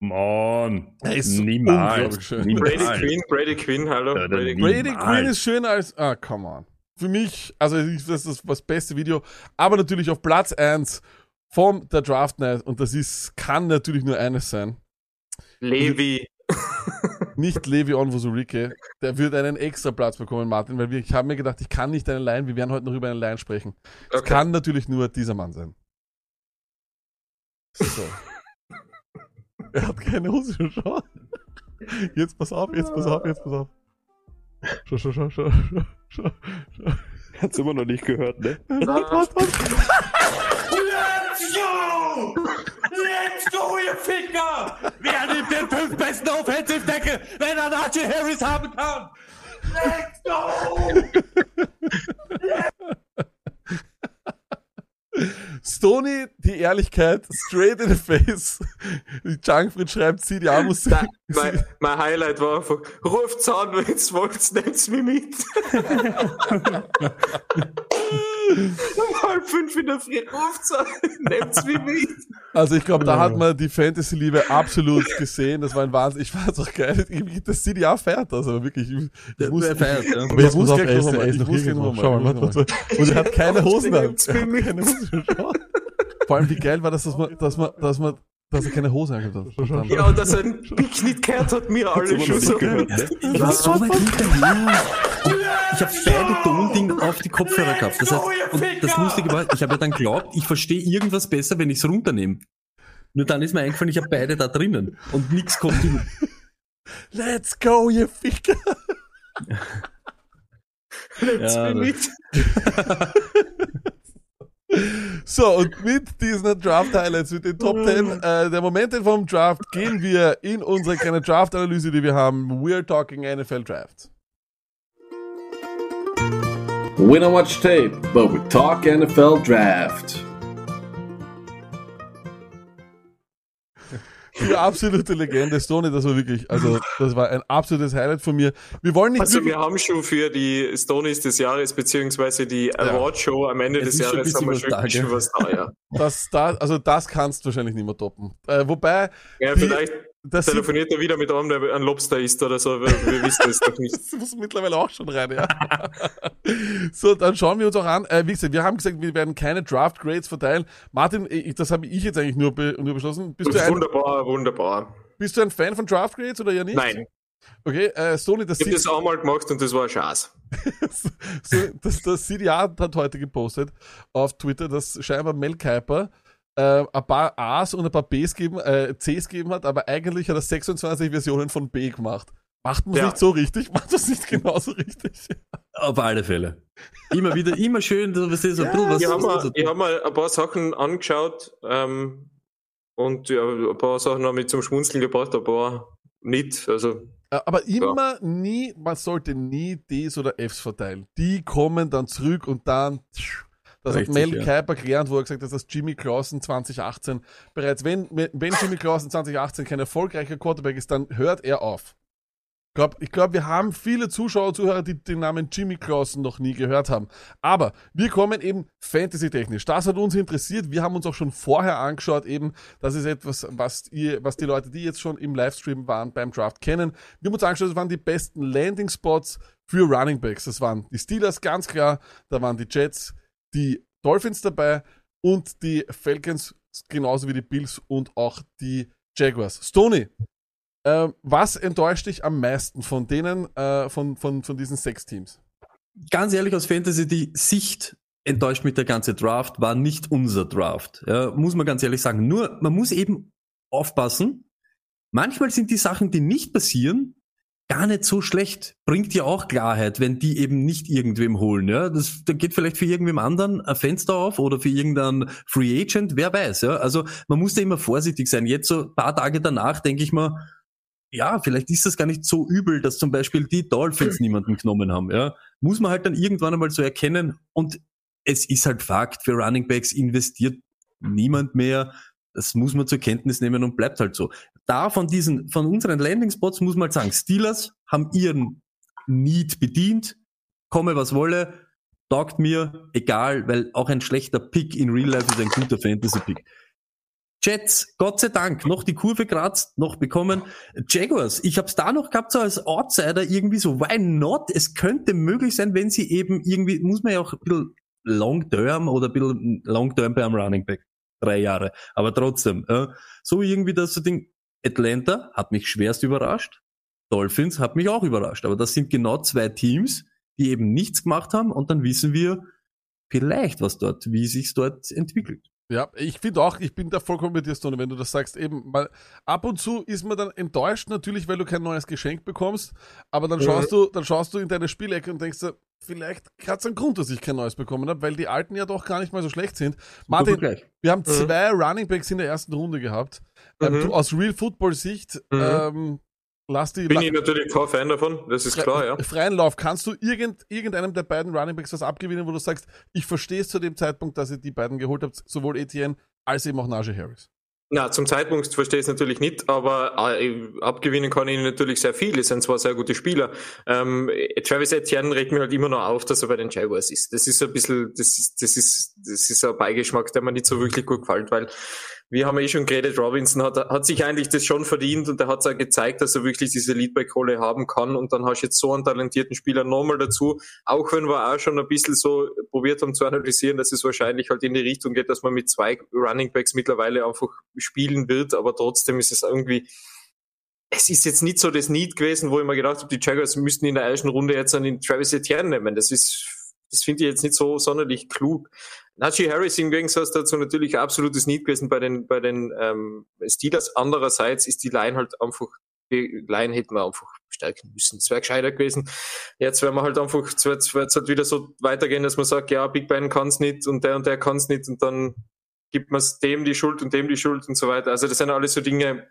Speaker 2: Mann,
Speaker 1: Er ist
Speaker 2: niemals.
Speaker 1: schön.
Speaker 3: Brady
Speaker 2: niemals.
Speaker 3: Quinn, Brady Quinn, hallo.
Speaker 2: Ja,
Speaker 3: Brady.
Speaker 1: Brady. Quinn ist schöner als. Ah, come on. Für mich, also das ist das beste Video, aber natürlich auf Platz 1 vom der Draft Night und das ist, kann natürlich nur eines sein.
Speaker 3: Levi.
Speaker 1: Nicht Levi Onwuzurike, der wird einen extra Platz bekommen, Martin, weil wir, ich habe mir gedacht, ich kann nicht eine Line, wir werden heute noch über eine Line sprechen. Es
Speaker 3: Okay.
Speaker 1: kann natürlich nur dieser Mann sein. So. er hat keine Hose, schau. Jetzt pass auf, jetzt pass auf, jetzt pass auf. Schau, schau, schau, schau, schau, schau, schau.
Speaker 2: Hat's immer noch nicht gehört, ne?
Speaker 1: Warte, warte, warte.
Speaker 2: Let's go! Let's ihr Ficker! Wer nimmt den fünf besten Offensive Tackle, wenn er Najee Harris haben kann? Let's go!
Speaker 1: Stony, die Ehrlichkeit, straight in the face. Junkfried schreibt, CDA muss
Speaker 3: Da, mein, mein Highlight war einfach, ruft's an, wenn's wollt, nehmt's mich mit. um halb fünf in der Früh, an, nehmt's mich.
Speaker 1: Also ich glaube, da hat man die Fantasy-Liebe absolut gesehen. Das war ein Wahnsinn. Ich fand es auch geil. Das CDA feiert das, aber wirklich. Ich, muss,
Speaker 2: Wer feiert, ja.
Speaker 1: aber ich muss gleich
Speaker 7: ist-
Speaker 1: noch mal,
Speaker 7: ist
Speaker 1: ich muss gleich
Speaker 7: irgendwo.
Speaker 1: noch mal,
Speaker 7: Schau mal.
Speaker 1: Und er hat keine Hosen an. Vor allem, wie geil war das, dass man, dass man, dass man, dass er keine Hose angehabt hat.
Speaker 3: Ja, und dass er einen Pick nicht gehört hat, mir alle schon so.
Speaker 2: Ich war so weit hinterher. Und ich habe beide Tonding auf die Kopfhörer gehabt. Das heißt, und das Lustige war, ich habe ja dann glaubt, ich verstehe irgendwas besser, wenn ich es runternehme. Nur dann ist mir eingefallen, ich habe beide da drinnen. Und nichts kommt hin.
Speaker 1: Let's go, ihr Ficker.
Speaker 3: Nehmt's
Speaker 2: Ja,
Speaker 3: mit.
Speaker 1: So, und mit diesen Draft-Highlights, mit den Top 10 äh, der Momente vom Draft, gehen wir in unsere kleine Draft-Analyse, die wir haben. We're talking NFL Draft.
Speaker 4: We don't watch tape, but we talk NFL draft.
Speaker 1: Die absolute Legende, Stoney, das war wirklich, also, das war ein absolutes Highlight von mir. Wir wollen nicht
Speaker 3: Also wir haben schon für die Stories des Jahres beziehungsweise die Award-Show am Ende
Speaker 2: Es
Speaker 3: des Jahres haben wir schon,
Speaker 2: da,
Speaker 3: was da, ja.
Speaker 1: das, da, also, das kannst du wahrscheinlich nicht mehr toppen. Äh, wobei,
Speaker 3: Ja,
Speaker 1: Die-
Speaker 3: vielleicht
Speaker 1: das
Speaker 3: telefoniert er wieder mit einem, der ein Lobster isst oder so, wir, wir wissen es doch nicht.
Speaker 1: das muss mittlerweile auch schon rein, ja. so, dann schauen wir uns auch an. Äh, wie gesagt, wir haben gesagt, wir werden keine Draft Grades verteilen. Martin, ich, das habe ich jetzt eigentlich nur, be, nur beschlossen. Bist du, ein,
Speaker 3: Wunderbar, wunderbar.
Speaker 1: bist du ein Fan von Draft Grades oder ja nicht?
Speaker 3: Nein,
Speaker 1: Okay, äh, Stoney, das
Speaker 3: ich habe das einmal gemacht und das war ein Schatz.
Speaker 1: so, das, das CDA hat heute gepostet auf Twitter, dass scheinbar Mel Kiper äh, ein paar A's und ein paar B's geben, äh, C's gegeben hat, aber eigentlich hat er 26 Versionen von B gemacht. Macht man es
Speaker 3: Ja.
Speaker 1: nicht so richtig? Macht das nicht genauso richtig?
Speaker 2: Auf alle Fälle. Immer wieder, immer schön, so, weißt du, so bisschen was.
Speaker 3: Ich habe
Speaker 2: was-
Speaker 3: mal, ich hab mal ein paar Sachen angeschaut ähm, und ja, ein paar Sachen haben mich zum Schmunzeln gebracht, ein paar nicht. Also
Speaker 1: Äh, Aber immer nie, man sollte nie Ds oder Fs verteilen. Die kommen dann zurück und dann, tsch, das
Speaker 2: Richtig,
Speaker 1: hat Mel
Speaker 2: ja.
Speaker 1: Kiper gelernt, wo er gesagt hat, dass Jimmy Clausen 2018 bereits, wenn, wenn Jimmy Clausen 2018 kein erfolgreicher Quarterback ist, dann hört er auf. Ich glaube, glaub, wir haben viele Zuschauer, Zuhörer, die den Namen Jimmy Clausen noch nie gehört haben. Aber wir kommen eben fantasy-technisch. Das hat uns interessiert. Wir haben uns auch schon vorher angeschaut, eben, das ist etwas, was ihr, was die Leute, die jetzt schon im Livestream waren, beim Draft kennen. Wir haben uns angeschaut, das waren die besten Landing-Spots für Running Backs. Das waren die Steelers, ganz klar. Da waren die Jets, die Dolphins dabei und die Falcons, genauso wie die Bills und auch die Jaguars. Stoney, ähm, was enttäuscht dich am meisten von denen, äh, von, von, von diesen sechs Teams?
Speaker 2: ganz ehrlich, aus Fantasy, die Sicht enttäuscht mich der ganze Draft, war nicht unser Draft. Ja, muss man ganz ehrlich sagen. Nur, man muss eben aufpassen. Manchmal sind die Sachen, die nicht passieren, gar nicht so schlecht. Bringt ja auch Klarheit, wenn die eben nicht irgendwem holen. Ja, das, da geht vielleicht für irgendwem anderen ein Fenster auf oder für irgendeinen Free Agent, wer weiß. Ja, also man muss da immer vorsichtig sein. Jetzt so ein paar Tage danach denke ich mal, ja, vielleicht ist das gar nicht so übel, dass zum Beispiel die Dolphins niemanden genommen haben. Ja, muss man halt dann irgendwann einmal so erkennen. Und es ist halt Fakt, für Running Backs investiert niemand mehr. Das muss man zur Kenntnis nehmen und bleibt halt so. Da von diesen, von unseren Landing Spots muss man halt sagen, Steelers haben ihren Need bedient. Komme was wolle, taugt mir, egal, weil auch ein schlechter Pick in Real Life ist ein guter Fantasy Pick. Jets, Gott sei Dank, noch die Kurve kratzt, noch bekommen. Jaguars, ich hab's da noch gehabt, so als Outsider irgendwie so, why not? Es könnte möglich sein, wenn sie eben irgendwie, muss man ja auch ein bisschen long-term oder ein bisschen long-term beim Running Back. Drei Jahre. Aber trotzdem, äh, so irgendwie das Ding. Atlanta hat mich schwerst überrascht. Dolphins hat mich auch überrascht. Aber das sind genau zwei Teams, die eben nichts gemacht haben und dann wissen wir vielleicht, was dort, wie sich's dort entwickelt.
Speaker 1: Ja, ich finde auch, ich bin da vollkommen mit dir, Stone, wenn du das sagst. Eben, mal ab und zu ist man dann enttäuscht, natürlich, weil du kein neues Geschenk bekommst, aber dann schaust du, dann schaust du in deine Spielecke und denkst dir, vielleicht hat es einen Grund, dass ich kein neues bekommen habe, weil die alten ja doch gar nicht mal so schlecht sind. Martin, wir haben zwei Running Backs in der ersten Runde gehabt. Ähm,
Speaker 3: Mhm.
Speaker 1: du, aus Real Football Sicht,
Speaker 3: Mhm.
Speaker 1: ähm, lass die
Speaker 3: bin
Speaker 1: la-
Speaker 3: ich natürlich kein Fan davon, das ist klar, ja.
Speaker 1: freien Lauf. Kannst du irgend, irgendeinem der beiden Running Backs was abgewinnen, wo du sagst, ich verstehe es zu dem Zeitpunkt, dass ihr die beiden geholt habt, sowohl Etienne als eben auch Najee Harris?
Speaker 3: Na, zum Zeitpunkt verstehe ich es natürlich nicht, aber äh, abgewinnen kann ich natürlich sehr viel. Es sind zwar sehr gute Spieler. Ähm, Travis Etienne regt mir halt immer noch auf, dass er bei den Jaguars ist. Das ist ein bisschen, das ist, das ist, das ist ein Beigeschmack, der mir nicht so wirklich gut gefällt, weil wir haben ja eh schon geredet, Robinson hat, hat sich eigentlich das schon verdient und er hat es auch gezeigt, dass er wirklich diese Leadback-Rolle haben kann. Und dann hast du jetzt so einen talentierten Spieler nochmal dazu, auch wenn wir auch schon ein bisschen so probiert haben zu analysieren, dass es wahrscheinlich halt in die Richtung geht, dass man mit zwei Runningbacks mittlerweile einfach spielen wird, aber trotzdem ist es irgendwie, es ist jetzt nicht so das Need gewesen, wo ich mir gedacht habe, die Jaguars müssten in der ersten Runde jetzt einen Travis Etienne nehmen. Das ist, das finde ich jetzt nicht so sonderlich klug. Najee Harris im Gegensatz dazu natürlich absolutes Need gewesen bei den, bei den ähm, Steelers. Andererseits ist die Line halt einfach, die Line hätten wir einfach stärken müssen. Das wäre gescheiter gewesen. Jetzt werden wir halt einfach, jetzt wird es halt wieder so weitergehen, dass man sagt, ja, Big Ben kann es nicht und der und der kann es nicht und dann gibt man dem die Schuld und dem die Schuld und so weiter. Also das sind alles so Dinge,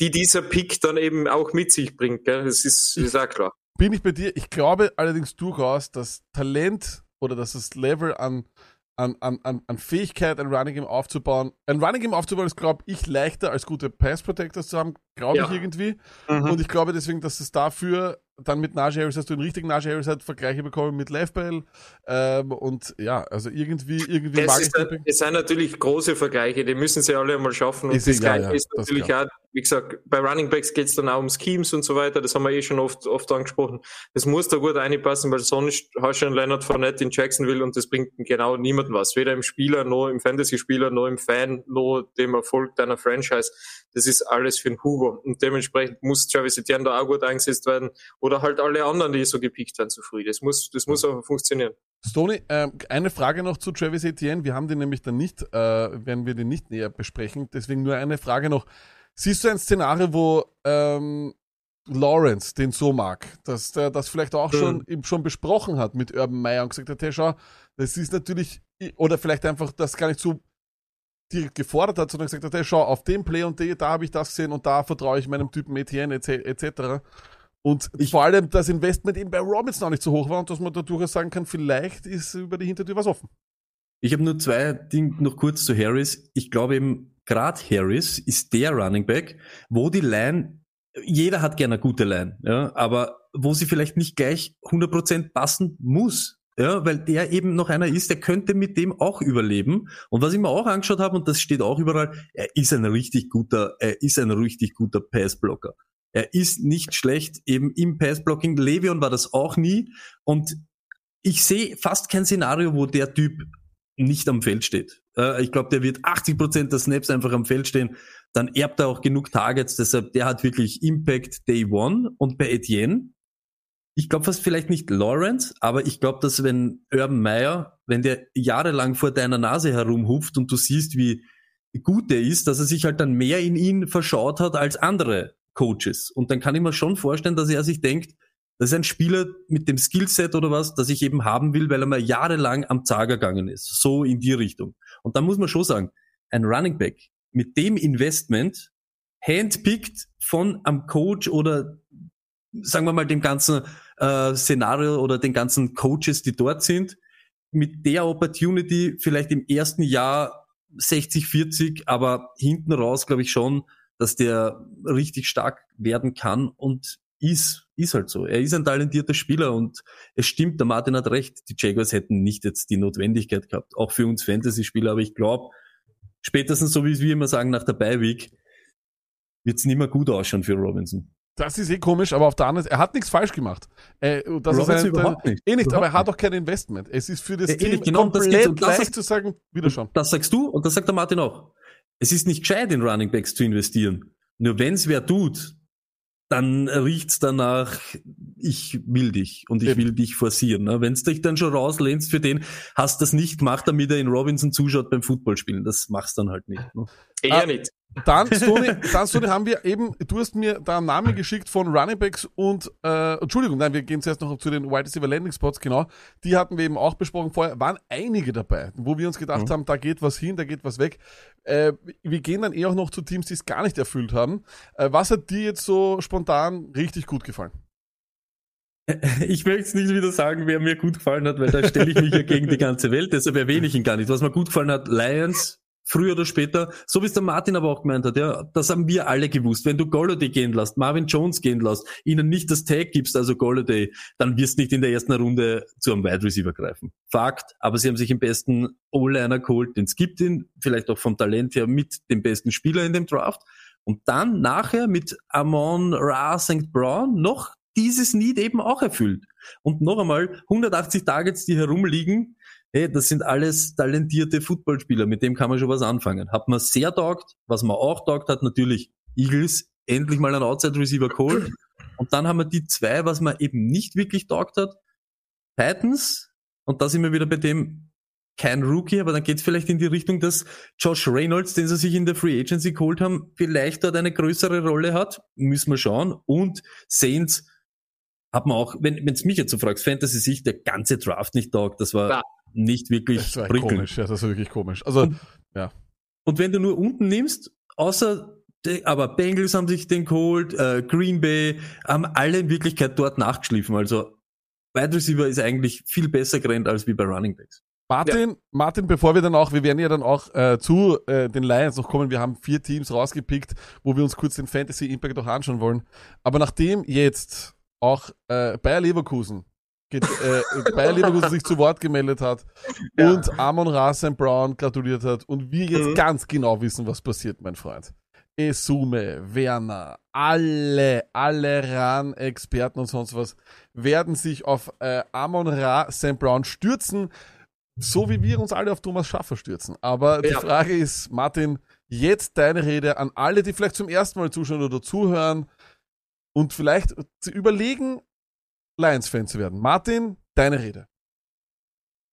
Speaker 3: die dieser Pick dann eben auch mit sich bringt. Gell? Das ist, ist auch klar.
Speaker 1: Bin ich bei dir. Ich glaube allerdings durchaus, dass Talent oder dass das Level an, an, an, an, Fähigkeit, ein Running Game aufzubauen, ein Running Game aufzubauen ist, glaube ich, leichter als gute Pass Protectors zu haben, glaube
Speaker 3: Ja.
Speaker 1: ich irgendwie.
Speaker 3: Mhm.
Speaker 1: Und ich glaube deswegen, dass es dafür dann mit Najee Harris, dass du einen richtigen Najee Harris halt Vergleiche bekommen mit Lev Bell. Ähm, und ja, also irgendwie, irgendwie
Speaker 3: Es,
Speaker 1: mag ich
Speaker 3: ist,
Speaker 1: den Pick.
Speaker 3: es sind natürlich große Vergleiche, die müssen sie alle einmal schaffen. Und
Speaker 1: Ist
Speaker 3: das
Speaker 1: egal,
Speaker 3: Geile
Speaker 1: ja,
Speaker 3: ist natürlich auch, wie gesagt, bei Running Backs geht es dann auch um Schemes und so weiter. Das haben wir eh schon oft, oft angesprochen. Das muss da gut reinpassen, weil sonst hast du einen Leonard Fournette in Jacksonville und das bringt genau niemandem was. Weder im Spieler, noch im Fantasy-Spieler, noch im Fan, noch dem Erfolg deiner Franchise. Das ist alles für den Hugo. Und dementsprechend muss Travis Etienne da auch gut eingesetzt werden. Oder halt alle anderen, die so gepickt werden, zu früh. Das muss, das muss einfach funktionieren.
Speaker 1: Stoney, ähm, eine Frage noch zu Travis Etienne. Wir haben den nämlich dann nicht, äh, werden wir den nicht näher besprechen. Deswegen nur eine Frage noch. Siehst du ein Szenario, wo ähm, Lawrence den so mag, dass der das vielleicht auch schon,
Speaker 3: Mhm.
Speaker 1: schon besprochen hat mit Urban Meyer und gesagt hat, hey, schau, das ist natürlich, oder vielleicht einfach das gar nicht so direkt gefordert hat, sondern gesagt hat, hey, schau, auf dem Play und D, da habe ich das gesehen und da vertraue ich meinem Typen Etienne etc. Und vor allem das Investment eben bei Robinson auch nicht so hoch war und dass man da durchaus sagen kann, vielleicht ist über die Hintertür was offen.
Speaker 2: Ich habe nur zwei Dinge noch kurz zu Harris. Ich glaube eben, gerade Harris ist der Running Back, wo die Line, jeder hat gerne eine gute Line, ja, aber wo sie vielleicht nicht gleich 100% passen muss. Ja, weil der eben noch einer ist, der könnte mit dem auch überleben. Und was ich mir auch angeschaut habe, und das steht auch überall, er ist ein richtig guter, er ist ein richtig guter Passblocker. Er ist nicht schlecht eben im Passblocking. Levion war das auch nie. Und ich sehe fast kein Szenario, wo der Typ nicht am Feld steht. Äh, ich glaube, der wird 80 Prozent der Snaps einfach am Feld stehen. Dann erbt er auch genug Targets. Deshalb, der hat wirklich Impact Day One. Und bei Etienne, ich glaube fast vielleicht nicht Lawrence, aber ich glaube, dass wenn Urban Meyer, wenn der jahrelang vor deiner Nase herumhupft und du siehst, wie gut der ist, dass er sich halt dann mehr in ihn verschaut hat als andere Coaches. Und dann kann ich mir schon vorstellen, dass er sich denkt, das ist ein Spieler mit dem Skillset oder was, das ich eben haben will, weil er mal jahrelang am Zager gegangen ist. So in die Richtung. Und da muss man schon sagen, ein Running Back mit dem Investment, handpicked von am Coach oder sagen wir mal dem ganzen äh, Szenario oder den ganzen Coaches, die dort sind, mit der Opportunity vielleicht im ersten Jahr 60, 40, aber hinten raus glaube ich schon, dass der richtig stark werden kann und ist, ist halt so. Er ist ein talentierter Spieler und es stimmt, der Martin hat recht, die Jaguars hätten nicht jetzt die Notwendigkeit gehabt, auch für uns Fantasy-Spieler, aber ich glaube, spätestens so wie wir immer sagen, nach der Bye-Week, wird es nicht mehr gut ausschauen für Robinson.
Speaker 1: Das ist eh komisch, aber auf der anderen Seite, er hat nichts falsch gemacht. Äh, das ist ein,
Speaker 2: überhaupt nicht.
Speaker 1: Eh nicht,
Speaker 2: Überhaupt
Speaker 1: aber er hat auch kein Investment. Es ist für das
Speaker 2: Ja, eh
Speaker 1: Team
Speaker 2: nicht, genau, das
Speaker 1: komplett
Speaker 2: geht's. Und das
Speaker 1: leicht zu sagen, wieder schauen.
Speaker 2: Das sagst du und das sagt der Martin auch. Es ist nicht gescheit, in Running Backs zu investieren. Nur wenn's wer tut, dann riecht's danach, ich will dich und ich
Speaker 1: Eben.
Speaker 2: will dich forcieren. Ne? Wenn's dich dann schon rauslehnst für den, hast das nicht gemacht, damit er in Robinson zuschaut beim Fußballspielen. Das machst dann halt nicht. Ne?
Speaker 3: Eher
Speaker 1: Ah.
Speaker 3: nicht.
Speaker 1: Dann, Stoney, dann, Stoney, haben wir eben, du hast mir da einen Namen geschickt von Runningbacks und, äh, Entschuldigung, nein, wir gehen zuerst noch zu den Wide Receiver Landing Spots, genau. Die hatten wir eben auch besprochen vorher, waren einige dabei, wo wir uns gedacht haben, da geht was hin, da geht was weg. Äh, wir gehen dann eh auch noch zu Teams, die es gar nicht erfüllt haben. Äh, was hat dir jetzt so spontan richtig gut gefallen?
Speaker 2: Ich möchte jetzt nicht wieder sagen, wer mir gut gefallen hat, weil da stelle ich mich ja gegen die ganze Welt, deshalb erwähne ich ihn gar nicht. Was mir gut gefallen hat, Lions, früher oder später, so wie es der Martin aber auch gemeint hat, ja, das haben wir alle gewusst. Wenn du Golladay gehen lässt, Marvin Jones gehen lässt, ihnen nicht das Tag gibst, also Golladay, dann wirst du nicht in der ersten Runde zu einem Wide Receiver greifen. Fakt, aber sie haben sich im besten O-Liner geholt, den es gibt ihn, vielleicht auch vom Talent her mit dem besten Spieler in dem Draft. Und dann nachher mit Amon Ra St. Brown noch dieses Need eben auch erfüllt. Und noch einmal, 180 Targets, die herumliegen, hey, das sind alles talentierte Footballspieler, mit dem kann man schon was anfangen. Hat man sehr taugt, was man auch taugt hat, natürlich Eagles, endlich mal einen Outside Receiver geholt. Und dann haben wir die zwei, was man eben nicht wirklich taugt hat, Titans, und da sind wir wieder bei dem, kein Rookie, aber dann geht es vielleicht in die Richtung, dass Josh Reynolds, den sie sich in der Free Agency geholt haben, vielleicht dort eine größere Rolle hat. Müssen wir schauen. Und Saints hat man auch, wenn es mich jetzt so fragst, Fantasy sich der ganze Draft nicht taugt. Das war
Speaker 3: Ja.
Speaker 2: Nicht wirklich
Speaker 1: Das war
Speaker 2: prickelnd.
Speaker 1: komisch, ja, das war wirklich komisch. Also,
Speaker 2: Und wenn du nur unten nimmst, außer, aber Bengals haben sich den geholt, äh, Green Bay, haben alle in Wirklichkeit dort nachgeschliffen. Also Wide Receiver ist eigentlich viel besser gerannt als wie bei Running Backs.
Speaker 1: Martin, Martin, bevor wir dann auch, wir werden ja dann auch äh, zu äh, den Lions noch kommen. Wir haben vier Teams rausgepickt, wo wir uns kurz den Fantasy Impact auch anschauen wollen. Aber nachdem jetzt auch äh, Bayer Leverkusen geht, äh, Bayer Leverkusen sich zu Wort gemeldet hat und Amon Rasen Brown gratuliert hat und wir jetzt
Speaker 3: Mhm.
Speaker 1: ganz genau wissen, was passiert, mein Freund. Esume, Werner, alle, alle RAN-Experten und sonst was werden sich auf äh, Amon Ra St. Brown stürzen, so wie wir uns alle auf Thomas Schaffer stürzen. Aber die
Speaker 3: Ja.
Speaker 1: Frage ist, Martin, jetzt deine Rede an alle, die vielleicht zum ersten Mal zuschauen oder zuhören und vielleicht zu überlegen, Lions-Fan zu werden. Martin, deine Rede.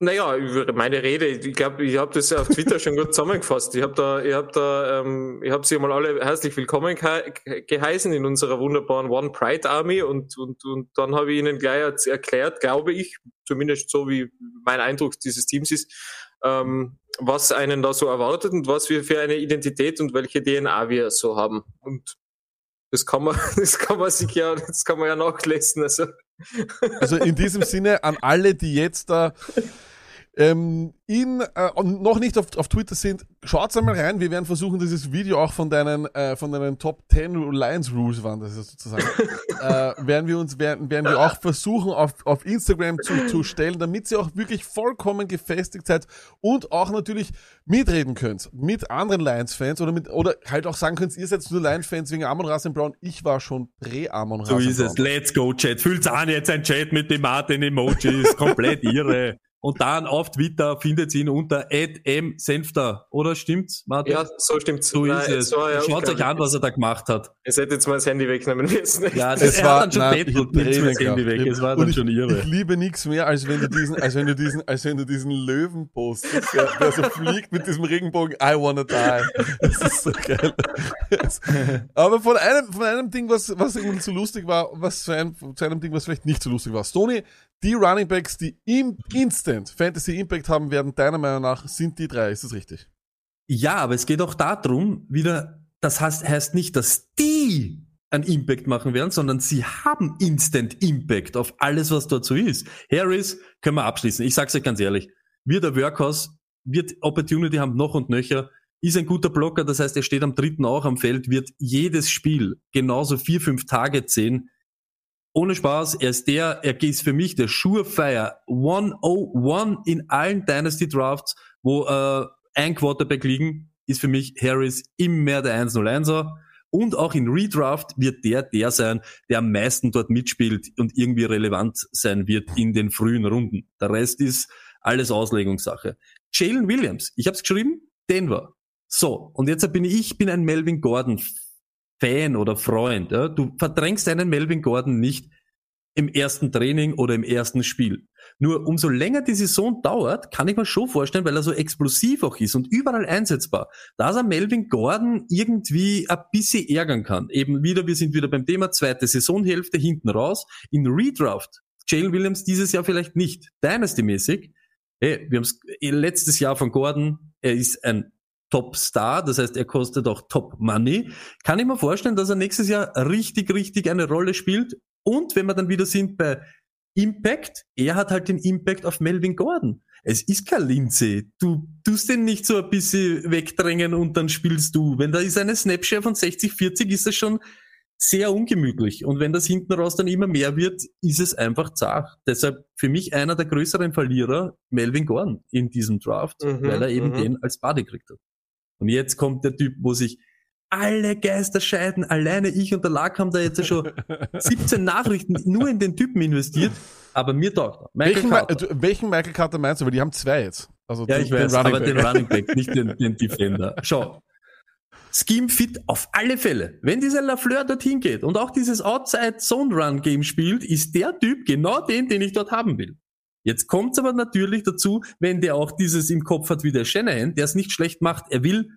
Speaker 3: Naja, über meine Rede, ich glaube, ich habe das auf Twitter schon gut zusammengefasst. Ich habe da, ich habe da, ähm, ich habe sie mal alle herzlich willkommen ge geheißen in unserer wunderbaren One Pride Army und und und dann habe ich ihnen gleich erklärt, glaube ich, zumindest so wie mein Eindruck dieses Teams ist, ähm, was einen da so erwartet und was wir für eine Identität und welche DNA wir so haben. Und das kann man, das kann man sich ja, das kann man ja nachlesen. Also
Speaker 1: Also in diesem Sinne an alle, die jetzt da ähm, in, äh, und noch nicht auf, auf Twitter sind, schaut's einmal rein. Wir werden versuchen, dieses Video auch von deinen, äh, von deinen Top 10 Lions Rules waren, das ist sozusagen, äh, werden wir uns, werden, werden wir auch versuchen, auf, auf Instagram zu, zu stellen, damit ihr auch wirklich vollkommen gefestigt seid und auch natürlich mitreden könnt mit anderen Lions-Fans oder mit, oder halt auch sagen könnt, ihr seid nur Lions-Fans wegen Amon Rasen Brown. Ich war schon Prä-Amon
Speaker 2: So
Speaker 1: Rasen
Speaker 2: ist es. Let's go, Chat. Fühlt's an jetzt ein Chat mit den Martin-Emojis. Komplett irre. Und dann auf Twitter findet ihr ihn unter @msenfter. Oder stimmt's, Martin?
Speaker 3: ja, so stimmt's.
Speaker 2: so ist
Speaker 3: Nein,
Speaker 2: es.
Speaker 3: so, ja,
Speaker 2: Schaut euch an, was er da gemacht hat.
Speaker 3: Ihr hättet jetzt mal das Handy wegnehmen müssen.
Speaker 2: Ja, das
Speaker 1: Es
Speaker 2: er
Speaker 1: war,
Speaker 2: dann schon
Speaker 1: nein, Tränen
Speaker 2: das Handy weg. Es war dann
Speaker 1: ich,
Speaker 2: schon irre.
Speaker 1: Ich liebe nichts mehr, als wenn du diesen, als wenn du diesen, als wenn du diesen Löwen postest, der, der so fliegt mit diesem Regenbogen, I wanna die. Das ist so geil. Aber von einem, von einem Ding, was, was irgendwie so lustig war, was zu einem, zu einem Ding, was vielleicht nicht so lustig war. Stoney, die Running Backs, die im Instant Fantasy Impact haben werden, deiner Meinung nach, sind die drei. Ist das richtig?
Speaker 2: Ja, aber es geht auch darum, wieder, das heißt, heißt nicht, dass die einen Impact machen werden, sondern sie haben Instant Impact auf alles, was dort so ist. Harris können wir abschließen. Ich sag's euch ganz ehrlich. Wird der Workhouse, wird Opportunity haben noch und nöcher, ist ein guter Blocker, das heißt, er steht am dritten auch am Feld, wird jedes Spiel genauso vier, fünf Tage sehen. Ohne Spaß, er ist der, er ist für mich der Surefire 101 in allen Dynasty Drafts, wo äh, ein Quarterback liegen, ist für mich Harris immer der 101er. Und auch in Redraft wird der der sein, der am meisten dort mitspielt und irgendwie relevant sein wird in den frühen Runden. Der Rest ist alles Auslegungssache. Jalen Williams, ich habe es geschrieben, Denver. So, und jetzt bin ich, ich bin ein Melvin Gordon Fan oder Freund. Ja? Du verdrängst einen Melvin Gordon nicht im ersten Training oder im ersten Spiel. Nur umso länger die Saison dauert, kann ich mir schon vorstellen, weil er so explosiv auch ist und überall einsetzbar, dass er Melvin Gordon irgendwie ein bisschen ärgern kann. Eben wieder, wir sind wieder beim Thema zweite Saisonhälfte hinten raus. In Redraft, Jalen Williams dieses Jahr vielleicht nicht, Dynasty-mäßig. Hey, wir haben es letztes Jahr von Gordon, er ist ein Top-Star, das heißt, er kostet auch Top-Money. Kann ich mir vorstellen, dass er nächstes Jahr richtig, richtig eine Rolle spielt. Und wenn wir dann wieder sind bei Impact, er hat halt den Impact auf Melvin Gordon. Es ist kein Lindsay. Du tust den nicht so ein bisschen wegdrängen und dann spielst du. Wenn da ist eine Snapshare von 60, 40, ist das schon sehr ungemütlich. Und wenn das hinten raus dann immer mehr wird, ist es einfach zart. Deshalb für mich einer der größeren Verlierer, Melvin Gordon in diesem Draft,
Speaker 3: Mhm,
Speaker 2: weil er eben
Speaker 3: mhm.
Speaker 2: den als Body gekriegt hat. Und jetzt kommt der Typ, wo sich alle Geister scheiden. Alleine ich und der Lack haben da jetzt schon 17 Nachrichten nur in den Typen investiert. Aber mir taugt er. Michael
Speaker 1: Welchen,
Speaker 2: Carter.
Speaker 1: welchen Michael Carter meinst du? Weil die haben zwei jetzt. Also
Speaker 2: Ja,
Speaker 1: den-
Speaker 2: ich
Speaker 1: den
Speaker 2: weiß,
Speaker 1: Running
Speaker 2: aber
Speaker 1: Back.
Speaker 2: den Running Back, nicht den, den Defender. Schau. Scheme Fit auf alle Fälle. Wenn dieser Lafleur dorthin geht und auch dieses Outside Zone Run Game spielt, ist der Typ genau den, den ich dort haben will. Jetzt kommt's aber natürlich dazu, wenn der auch dieses im Kopf hat wie der Shanahan, der es nicht schlecht macht. Er will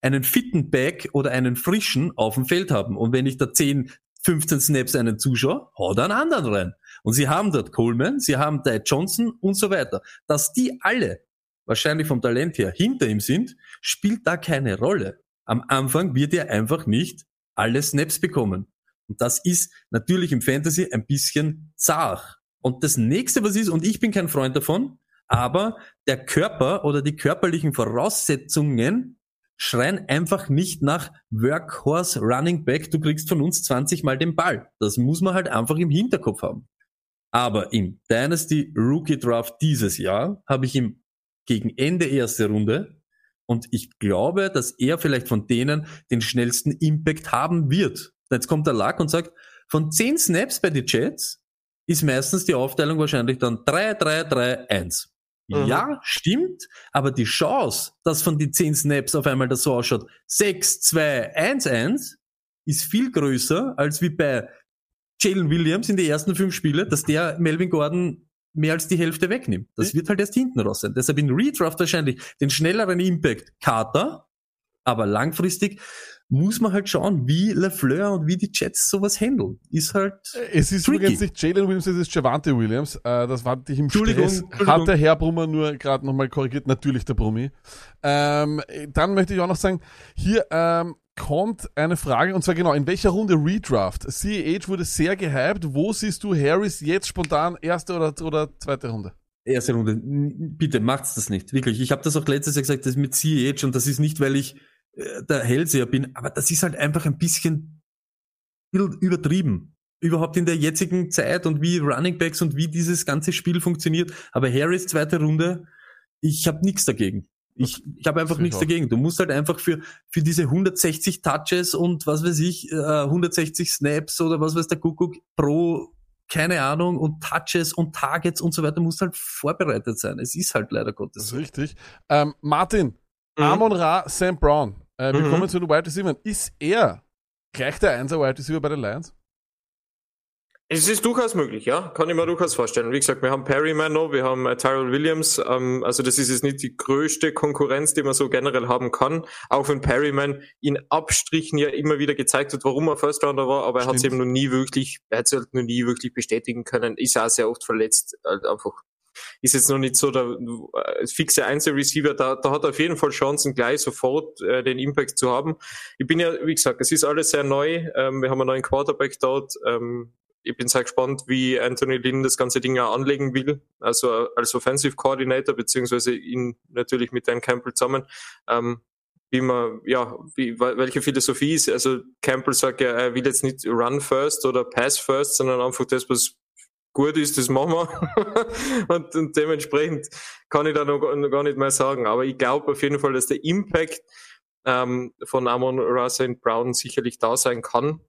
Speaker 2: einen fitten Back oder einen frischen auf dem Feld haben. Und wenn ich da 10, 15 Snaps einen zuschaue, haut er einen anderen rein. Und sie haben dort Coleman, sie haben Ty Johnson und so weiter. Dass die alle wahrscheinlich vom Talent her hinter ihm sind, spielt da keine Rolle. Am Anfang wird er einfach nicht alle Snaps bekommen. Und das ist natürlich im Fantasy ein bisschen zart. Und das nächste, was ist, und ich bin kein Freund davon, aber der Körper oder die körperlichen Voraussetzungen schreien einfach nicht nach Workhorse Running Back, du kriegst von uns 20 mal den Ball. Das muss man halt einfach im Hinterkopf haben. Aber im Dynasty Rookie Draft dieses Jahr habe ich ihm gegen Ende erste Runde und ich glaube, dass er vielleicht von denen den schnellsten Impact haben wird. Jetzt kommt der Luck und sagt, von 10 Snaps bei den Jets ist meistens die Aufteilung wahrscheinlich dann 3, 3, 3, 1.
Speaker 3: Mhm.
Speaker 2: Ja, stimmt, aber die Chance, dass von die 10 Snaps auf einmal das so ausschaut, 6, 2, 1, 1, ist viel größer als wie bei Jalen Williams in die ersten fünf Spiele, dass der Melvin Gordon mehr als die Hälfte wegnimmt. Das wird halt erst hinten raus sein. Deshalb in Redraft wahrscheinlich den schnelleren Impact Carter, aber langfristig muss man halt schauen, wie LeFleur und wie die Jets sowas handeln. Ist halt,
Speaker 1: Es ist
Speaker 2: Tricky.
Speaker 1: übrigens nicht Jalen Williams, es ist Javante Williams. Äh, das war dich im
Speaker 2: Entschuldigung,
Speaker 1: Stress.
Speaker 2: Entschuldigung.
Speaker 1: Hat der Herr Brummer nur gerade nochmal korrigiert. Natürlich der Brummi. Ähm, dann möchte ich auch noch sagen, hier ähm, kommt eine Frage, und zwar genau, in welcher Runde Redraft? CEH wurde sehr gehypt. Wo siehst du Harris jetzt spontan? Erste oder, oder zweite Runde?
Speaker 2: erste Runde. Bitte macht's das nicht, wirklich. Ich habe das auch letztes Jahr gesagt, das mit CH und das ist nicht, weil ich der Hellseher bin, aber das ist halt einfach ein bisschen übertrieben. Überhaupt in der jetzigen Zeit und wie Running Backs und wie dieses ganze Spiel funktioniert. Aber Harris zweite Runde, ich habe nichts dagegen. Ich, ich habe einfach nichts dagegen. Du musst halt einfach für, für diese 160 Touches und was weiß ich, äh, 160 Snaps oder was weiß der Kuckuck pro, keine Ahnung, und Touches und Targets und so weiter, musst halt vorbereitet sein. Es ist halt leider
Speaker 1: Das
Speaker 2: Gottes
Speaker 1: richtig. Ähm, Martin,
Speaker 3: Mhm.
Speaker 1: Amon Ra, Sam Brown. Äh, wir
Speaker 3: Mhm.
Speaker 1: kommen zu den Wide Receivers. Ist er gleich der Einser Wide Receiver bei den Lions?
Speaker 3: Es ist durchaus möglich, ja. Kann ich mir durchaus vorstellen. Wie gesagt, wir haben Perryman noch, wir haben äh, Tyrell Williams. Ähm, also das ist jetzt nicht die größte Konkurrenz, die man so generell haben kann. Auch wenn Perryman in Abstrichen ja immer wieder gezeigt hat, warum er First Rounder war, aber er hat es eben noch nie wirklich, er hat es halt noch nie wirklich bestätigen können. Ist auch sehr oft verletzt. Halt einfach ist jetzt noch nicht so der äh, fixe Einzelreceiver. Da, da hat er auf jeden Fall Chancen, gleich sofort äh, den Impact zu haben. Ich bin ja, wie gesagt, es ist alles sehr neu. Ähm, wir haben einen neuen Quarterback dort. Ähm, ich bin sehr gespannt, wie Anthony Lynn das ganze Ding ja anlegen will. Also als Offensive Coordinator, beziehungsweise ihn natürlich mit Dan Campbell zusammen. Ähm, wie man, ja, wie, wel- welche Philosophie ist. Also Campbell sagt ja, er will jetzt nicht Run first oder Pass first, sondern einfach das, was gut ist, das machen wir. und, und dementsprechend kann ich da noch, gar- noch gar nicht mehr sagen. Aber ich glaube auf jeden Fall, dass der Impact ähm, von Amon Russell Brown sicherlich da sein kann.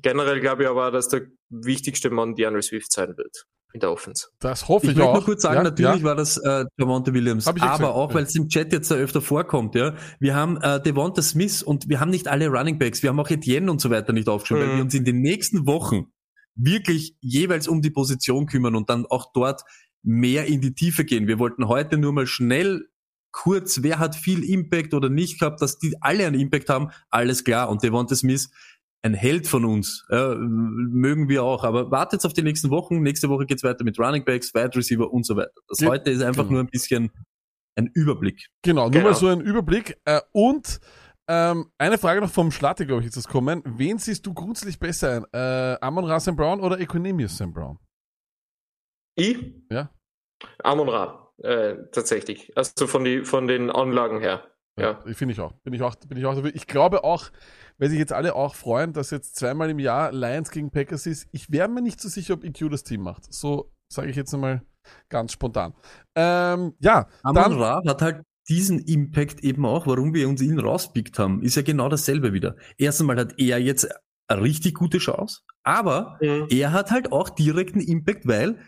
Speaker 3: Generell glaube ich aber, dass der wichtigste Mann DeAndre Swift sein wird in der Offense.
Speaker 1: Das hoffe
Speaker 2: Ich
Speaker 1: ich,
Speaker 2: möchte
Speaker 1: auch.
Speaker 2: nur kurz sagen,
Speaker 1: Ja,
Speaker 2: natürlich
Speaker 1: ja.
Speaker 2: war das äh, Javonte Williams,
Speaker 1: ich
Speaker 2: aber
Speaker 1: gesagt,
Speaker 2: auch, weil es im Chat jetzt öfter vorkommt, ja. Wir haben äh, Devonta Smith und wir haben nicht alle Running Backs, wir haben auch Etienne und so weiter nicht aufgeschrieben, weil
Speaker 3: Mhm.
Speaker 2: wir uns in den nächsten Wochen wirklich jeweils um die Position kümmern und dann auch dort mehr in die Tiefe gehen. Wir wollten heute nur mal schnell kurz, wer hat viel Impact oder nicht gehabt, dass die alle einen Impact haben, alles klar. Und Devonta Smith, ein Held von uns, äh, mögen wir auch. Aber wartet auf die nächsten Wochen. Nächste Woche geht's weiter mit Running Backs, Wide Receiver und so weiter. Das
Speaker 1: Ge-
Speaker 2: heute ist einfach
Speaker 1: genau.
Speaker 2: nur ein bisschen ein Überblick.
Speaker 1: Genau, nur
Speaker 3: Genau.
Speaker 1: mal so ein Überblick. Äh, und ähm, eine Frage noch vom Schlatte, glaube ich, ist das kommen. Wen siehst du grundsätzlich besser ein? Äh, Amon Ra Sam Brown oder Equinemius Sam Brown?
Speaker 3: Ich?
Speaker 1: Ja.
Speaker 3: Amon Ra, äh, tatsächlich. Also von, die, von den Anlagen her. Ja.
Speaker 1: Ich finde ich auch. Bin ich auch, bin ich auch dafür. Ich glaube auch, weil sich jetzt alle auch freuen, dass jetzt zweimal im Jahr Lions gegen Packers ist. Ich wäre mir nicht so sicher, ob EQ das Team macht. So sage ich jetzt einmal ganz spontan. Ähm, ja,
Speaker 2: Amon
Speaker 1: dann,
Speaker 2: Ra hat halt diesen Impact eben auch, warum wir uns ihn rauspickt haben, ist ja genau dasselbe wieder. Erst einmal hat er jetzt eine richtig gute Chance, aber
Speaker 3: Mhm.
Speaker 2: er hat halt auch direkten Impact, weil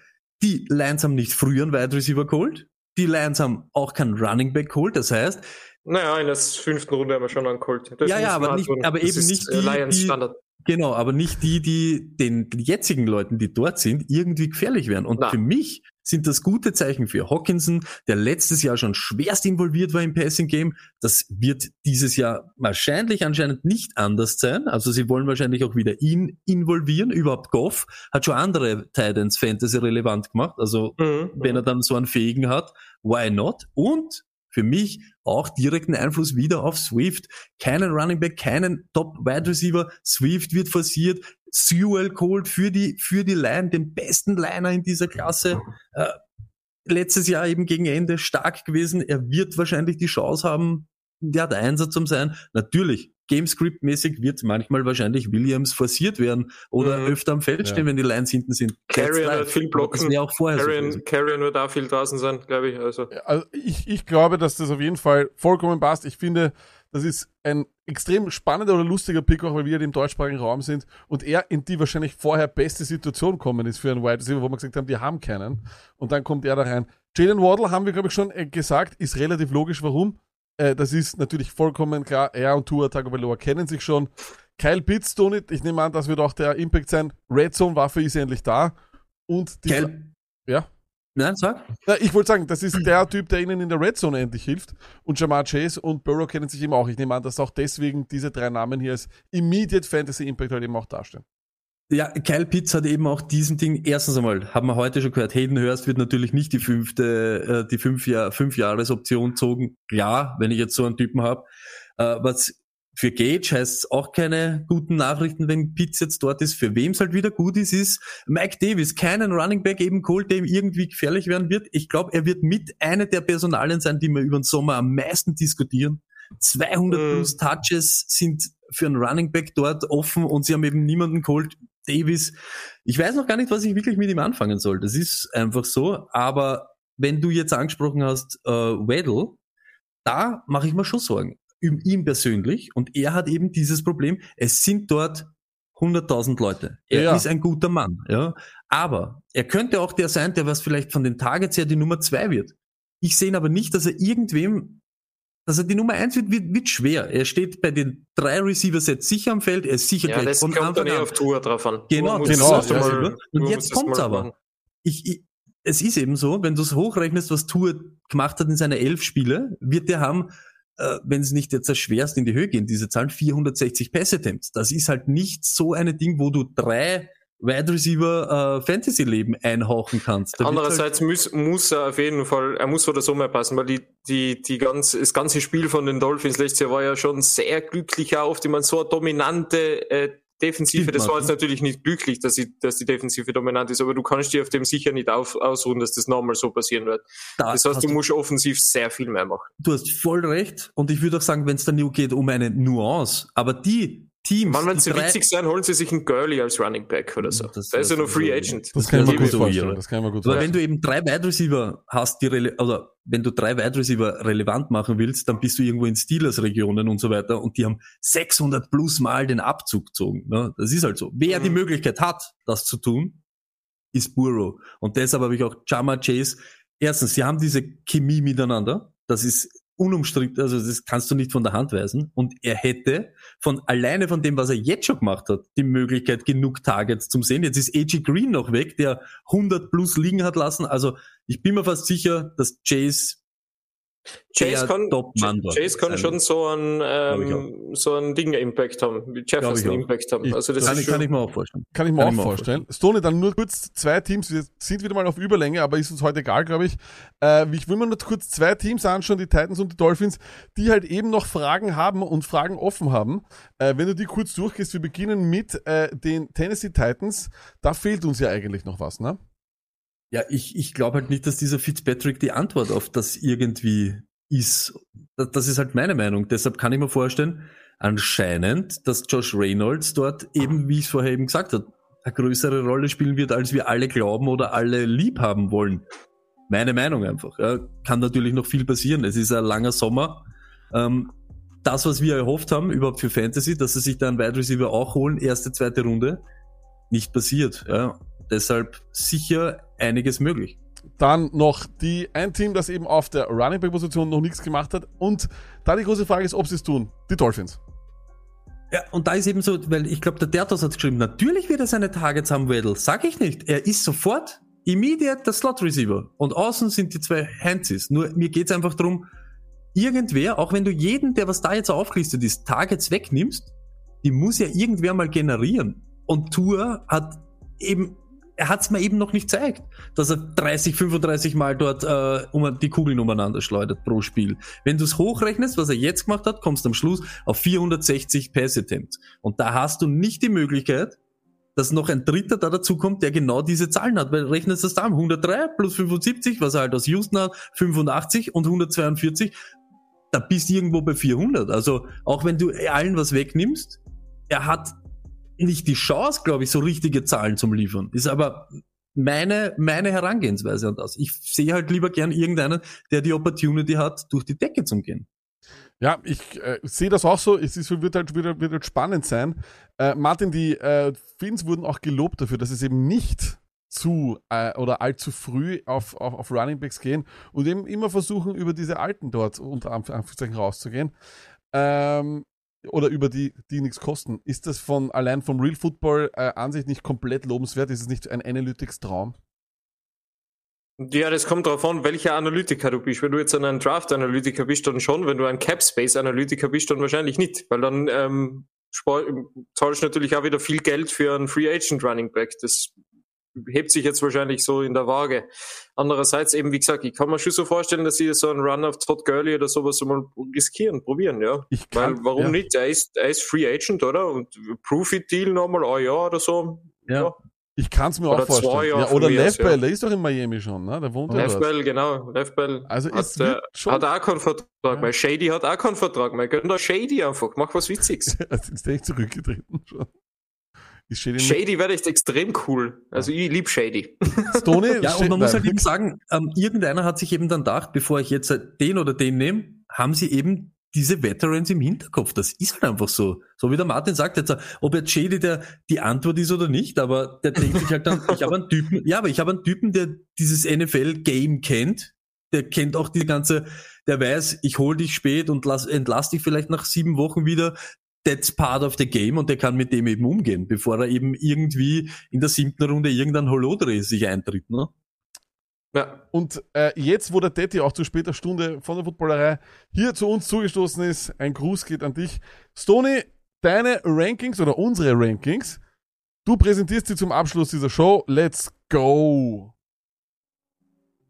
Speaker 2: die Lions haben nicht früher einen Wide Receiver geholt, die Lions haben auch keinen Running Back geholt, das heißt,
Speaker 3: Naja, in der fünften Runde haben wir schon angeholt. Das
Speaker 2: Ja, ja, aber nicht-
Speaker 3: tun.
Speaker 2: aber eben nicht
Speaker 3: äh,
Speaker 2: die,
Speaker 3: Lions
Speaker 2: die-
Speaker 3: Standard.
Speaker 2: Genau, aber nicht die, die den jetzigen Leuten, die dort sind, irgendwie gefährlich werden. Und
Speaker 3: Na.
Speaker 2: für mich sind das gute Zeichen für Hawkinson, der letztes Jahr schon schwerst involviert war im Passing Game. Das wird dieses Jahr wahrscheinlich anscheinend nicht anders sein. Also sie wollen wahrscheinlich auch wieder ihn involvieren. Überhaupt Goff hat schon andere Titans Fantasy relevant gemacht. Also
Speaker 3: Mhm.
Speaker 2: wenn er dann so einen Fähigen hat, why not? Und für mich auch direkten Einfluss wieder auf Swift. Keinen Running Back, keinen Top Wide Receiver. Swift wird forciert. Sewell geholt für die, für die Line, den besten Liner in dieser Klasse. Äh, letztes Jahr eben gegen Ende stark gewesen. Er wird wahrscheinlich die Chance haben, der Einsatz zum sein. Natürlich, Gamescript-mäßig wird manchmal wahrscheinlich Williams forciert werden oder
Speaker 3: Mhm.
Speaker 2: öfter am Feld
Speaker 1: Ja.
Speaker 2: stehen, wenn die Lines hinten sind.
Speaker 3: Carrion wird viel blocken.
Speaker 2: Das wäre auch vorher so gewesen.
Speaker 3: Carrion, Carrion wird auch viel draußen sein, glaube ich. Also.
Speaker 1: also ich, ich glaube, dass das auf jeden Fall vollkommen passt. Ich finde, das ist ein extrem spannender oder lustiger Pick, auch weil wir im deutschsprachigen Raum sind und er in die wahrscheinlich vorher beste Situation kommen ist für einen Wide Receiver, wo wir gesagt haben, die haben keinen. Und dann kommt er da rein. Jalen Waddle haben wir, glaube ich, schon äh, gesagt, ist relativ logisch, warum. Äh, das ist natürlich vollkommen klar. Er und Tua Tagovailoa kennen sich schon. Kyle Pitts, Tony, ich nehme an, das wird auch der Impact sein. Red Zone Waffe ist endlich da. Und die
Speaker 2: Kyle,
Speaker 1: ja.
Speaker 2: Nein, sag.
Speaker 1: Na, ich wollte sagen, das ist der Typ, der ihnen in der Red Zone endlich hilft. Und Jamar Chase und Burrow kennen sich eben auch. Ich nehme an, dass auch deswegen diese drei Namen hier als Immediate Fantasy Impact halt eben auch dastehen.
Speaker 2: Ja, Kyle Pitts hat eben auch diesen Ding, erstens einmal, haben wir heute schon gehört, Hayden Hurst wird natürlich nicht die fünfte, äh, die fünf, Jahr, fünf Jahresoption zogen. Klar, wenn ich jetzt so einen Typen habe. Äh, was für Gage heißt es auch keine guten Nachrichten, wenn Pitts jetzt dort ist. Für wem es halt wieder gut ist, ist Mike Davis, keinen Running Back eben geholt, der ihm irgendwie gefährlich werden wird. Ich glaube, er wird mit einer der Personalien sein, die wir über den Sommer am meisten diskutieren. 200
Speaker 3: Mhm.
Speaker 2: plus Touches sind für einen Running Back dort offen und sie haben eben niemanden geholt. Davis, ich weiß noch gar nicht, was ich wirklich mit ihm anfangen soll. Das ist einfach so. Aber wenn du jetzt angesprochen hast, äh, Weddle, da mache ich mir schon Sorgen. Um ihm persönlich. Und er hat eben dieses Problem. Es sind dort 100.000 Leute. Er
Speaker 1: Ja.
Speaker 2: ist ein guter Mann. Ja. Aber er könnte auch der sein, der was vielleicht von den Targets her die Nummer zwei wird. Ich sehe ihn aber nicht, dass er irgendwem, dass er die Nummer eins wird, wird, wird schwer. Er steht bei den drei Receiver-Sets sicher am Feld. Er ist sicher
Speaker 3: Ja,
Speaker 2: gleich
Speaker 3: das
Speaker 2: von
Speaker 3: kommt
Speaker 2: Anfang
Speaker 3: dann eh
Speaker 2: an.
Speaker 3: auf Tour drauf an.
Speaker 2: Genau,
Speaker 1: genau,
Speaker 3: das
Speaker 1: ja,
Speaker 3: mal-
Speaker 2: Und jetzt kommt's aber. ich, ich, es ist eben so, wenn du es hochrechnest, was Tour gemacht hat in seine elf Spiele, wird der haben, äh, wenn es nicht jetzt das schwerst in die Höhe gehen, diese Zahlen, 460 Pass-Attempts. Das ist halt nicht so eine Ding, wo du drei Wide Receiver äh, Fantasy-Leben einhauchen kannst. Da wird's halt,
Speaker 3: Andererseits muss, muss er auf jeden Fall, er muss vor der Sommer passen, weil die, die, die ganz, das ganze Spiel von den Dolphins letztes Jahr war ja schon sehr glücklich auf. Ich meine, so eine dominante äh, Defensive, das war jetzt natürlich nicht glücklich, dass, sie, dass die Defensive dominant ist, aber du kannst dir auf dem sicher nicht auf, ausruhen, dass das nochmal so passieren wird.
Speaker 2: da
Speaker 3: Das heißt, du musst offensiv sehr viel mehr machen.
Speaker 2: du hast voll recht. Und ich würde auch sagen, wenn es dann nur geht um eine Nuance, aber die Teams,
Speaker 3: Man, wenn
Speaker 2: die
Speaker 3: sie
Speaker 2: drei-
Speaker 3: witzig sein, holen sie sich einen Gurley als Running Back oder so.
Speaker 2: Das-
Speaker 3: da ist er noch
Speaker 2: das-
Speaker 3: Free Agent.
Speaker 1: Das kann ich mir
Speaker 2: Das
Speaker 1: gut vorstellen. Das kann ich mir gut
Speaker 2: Aber
Speaker 1: vorstellen.
Speaker 2: wenn du eben drei Wide Receiver hast, die rele oder wenn du drei Wide Receiver relevant machen willst, dann bist du irgendwo in Steelers-Regionen und so weiter und die haben 600 plus Mal den Abzug gezogen. Ne? Das ist halt so. Wer die
Speaker 3: Mhm.
Speaker 2: Möglichkeit hat, das zu tun, ist Burrow. Und deshalb habe ich auch Jama Chase. Erstens, sie haben diese Chemie miteinander. Das ist unumstritten, also das kannst du nicht von der Hand weisen. Und er hätte von alleine von dem, was er jetzt schon gemacht hat, die Möglichkeit, genug Targets zum sehen. Jetzt ist AJ Green noch weg, der 100 plus liegen hat lassen. Also ich bin mir fast sicher, dass Chase
Speaker 3: Chase kann, Chase kann schon so ein, ähm, so ein Ding-Impact haben, wie Jefferson. Impact haben.
Speaker 1: Ich-
Speaker 3: Also das
Speaker 2: kann,
Speaker 3: ist
Speaker 2: ich, kann ich mir auch vorstellen.
Speaker 1: Kann ich mir
Speaker 2: Kann
Speaker 1: auch
Speaker 2: ich mir auch
Speaker 1: vorstellen. Stone, dann nur kurz zwei Teams. Wir sind wieder mal auf Überlänge, aber ist uns heute egal, glaube ich. Äh, ich will mir nur kurz zwei Teams anschauen, die Titans und die Dolphins, die halt eben noch Fragen haben und Fragen offen haben. Äh, wenn du die kurz durchgehst, wir beginnen mit äh, den Tennessee Titans. Da fehlt uns ja eigentlich noch was, ne?
Speaker 2: Ja, ich, ich glaube halt nicht, dass dieser Fitzpatrick die Antwort auf das irgendwie ist. Das, ist halt meine Meinung. Deshalb kann ich mir vorstellen, anscheinend, dass Josh Reynolds dort eben, wie ich es vorher eben gesagt habe, eine größere Rolle spielen wird, als wir alle glauben oder alle lieb haben wollen. Meine Meinung einfach. Ja, kann natürlich noch viel passieren. Es ist ein langer Sommer. Ähm, das, was wir erhofft haben, überhaupt für Fantasy, dass sie sich da einen Wide Receiver auch holen, erste, zweite Runde, nicht passiert. Ja. Deshalb sicher einiges möglich.
Speaker 1: Dann noch die ein Team, das eben auf der Running Back Position noch nichts gemacht hat. Und da die große Frage ist, ob sie es tun. Die Dolphins.
Speaker 2: Ja, und da ist eben so, weil ich glaube, der Dertos hat geschrieben, natürlich wird er seine Targets haben, Weddle. Sag ich nicht. Er ist sofort immediate der Slot Receiver. Und außen sind die zwei Handsies. Nur mir geht's einfach drum, irgendwer, auch wenn du jeden, der was da jetzt aufgelistet ist, Targets wegnimmst, die muss ja irgendwer mal generieren. Und Tour hat eben, er hat's mir eben noch nicht gezeigt, dass er 30, 35 Mal dort äh, um die Kugeln umeinander schleudert pro Spiel. Wenn du es hochrechnest, was er jetzt gemacht hat, kommst du am Schluss auf 460 Pass Attempts. Und da hast du nicht die Möglichkeit, dass noch ein Dritter da dazukommt, der genau diese Zahlen hat. Weil rechnest das da 103 plus 75, was er halt aus Houston hat, 85 und 142, da bist du irgendwo bei 400. Also auch wenn du allen was wegnimmst, er hat nicht die Chance, glaube ich, so richtige Zahlen zum Liefern. Ist aber meine, meine Herangehensweise an das. Ich sehe halt lieber gern irgendeinen, der die Opportunity hat, durch die Decke zu gehen.
Speaker 1: Ja, ich äh, sehe das auch so. Es ist, wird, halt, wird, wird halt spannend sein. Äh, Martin, die äh, Fins wurden auch gelobt dafür, dass es eben nicht zu äh, oder allzu früh auf, auf, auf Running Backs gehen und eben immer versuchen, über diese alten dort unter Anf- Anführungszeichen rauszugehen. Ähm, oder über die, die nichts kosten. Ist das von allein vom Real Football äh, an sich nicht komplett lobenswert? Ist es nicht ein Analytics-Traum?
Speaker 3: Ja, das kommt darauf an, welcher Analytiker du bist. Wenn du jetzt ein Draft-Analytiker bist, dann schon. Wenn du ein Cap-Space-Analytiker bist, dann wahrscheinlich nicht. Weil dann ähm, zahlst du natürlich auch wieder viel Geld für einen Free Agent Running Back. Das hebt sich jetzt wahrscheinlich so in der Waage. Andererseits eben, wie gesagt, ich kann mir schon so vorstellen, dass sie so einen Run auf Todd Gurley oder sowas mal riskieren, probieren, ja.
Speaker 1: Ich
Speaker 3: Weil,
Speaker 1: kann,
Speaker 3: warum
Speaker 1: ja.
Speaker 3: nicht? Er ist, er ist Free Agent, oder? Und Proof-It-Deal nochmal ein Jahr oder so.
Speaker 2: Ja.
Speaker 1: Ich kann es mir auch
Speaker 3: Oder zwei
Speaker 1: vorstellen. Ja, oder
Speaker 3: mir aus,
Speaker 1: Lev Bell,
Speaker 3: ja.
Speaker 1: der ist doch in Miami schon, ne? Der wohnt ja
Speaker 3: Lev
Speaker 1: dort.
Speaker 3: Bell, genau. Lev Bell
Speaker 1: Also
Speaker 3: hat, äh,
Speaker 1: schon-
Speaker 3: hat auch keinen Vertrag mehr. Shady hat auch keinen Vertrag mehr. Gönn da Shady einfach. Mach was Witziges.
Speaker 1: Also ist echt zurückgetreten schon. Ist Shady
Speaker 3: Shady wäre echt extrem cool. Also ich lieb Shady.
Speaker 1: Stoney?
Speaker 2: Ja, und man muss halt eben sagen, ähm, irgendeiner hat sich eben dann gedacht, bevor ich jetzt den oder den nehme, haben sie eben diese Veterans im Hinterkopf. Das ist halt einfach so. So wie der Martin sagt jetzt, ob jetzt Shady der die Antwort ist oder nicht, aber der denkt sich halt dann, ich habe einen Typen, ja, aber ich habe einen Typen, der dieses NFL-Game kennt, der kennt auch die ganze, der weiß, ich hol dich spät und lass, entlass dich vielleicht nach sieben Wochen wieder. That's part of the game und der kann mit dem eben umgehen, bevor er eben irgendwie in der siebten Runde irgendein Holodre sich eintritt, ne?
Speaker 3: Ja.
Speaker 1: Und äh, jetzt, wo der Detti auch zu später Stunde von der Footballerei hier zu uns zugestoßen ist, ein Gruß geht an dich. Stoney, deine Rankings oder unsere Rankings, du präsentierst sie zum Abschluss dieser Show. Let's go!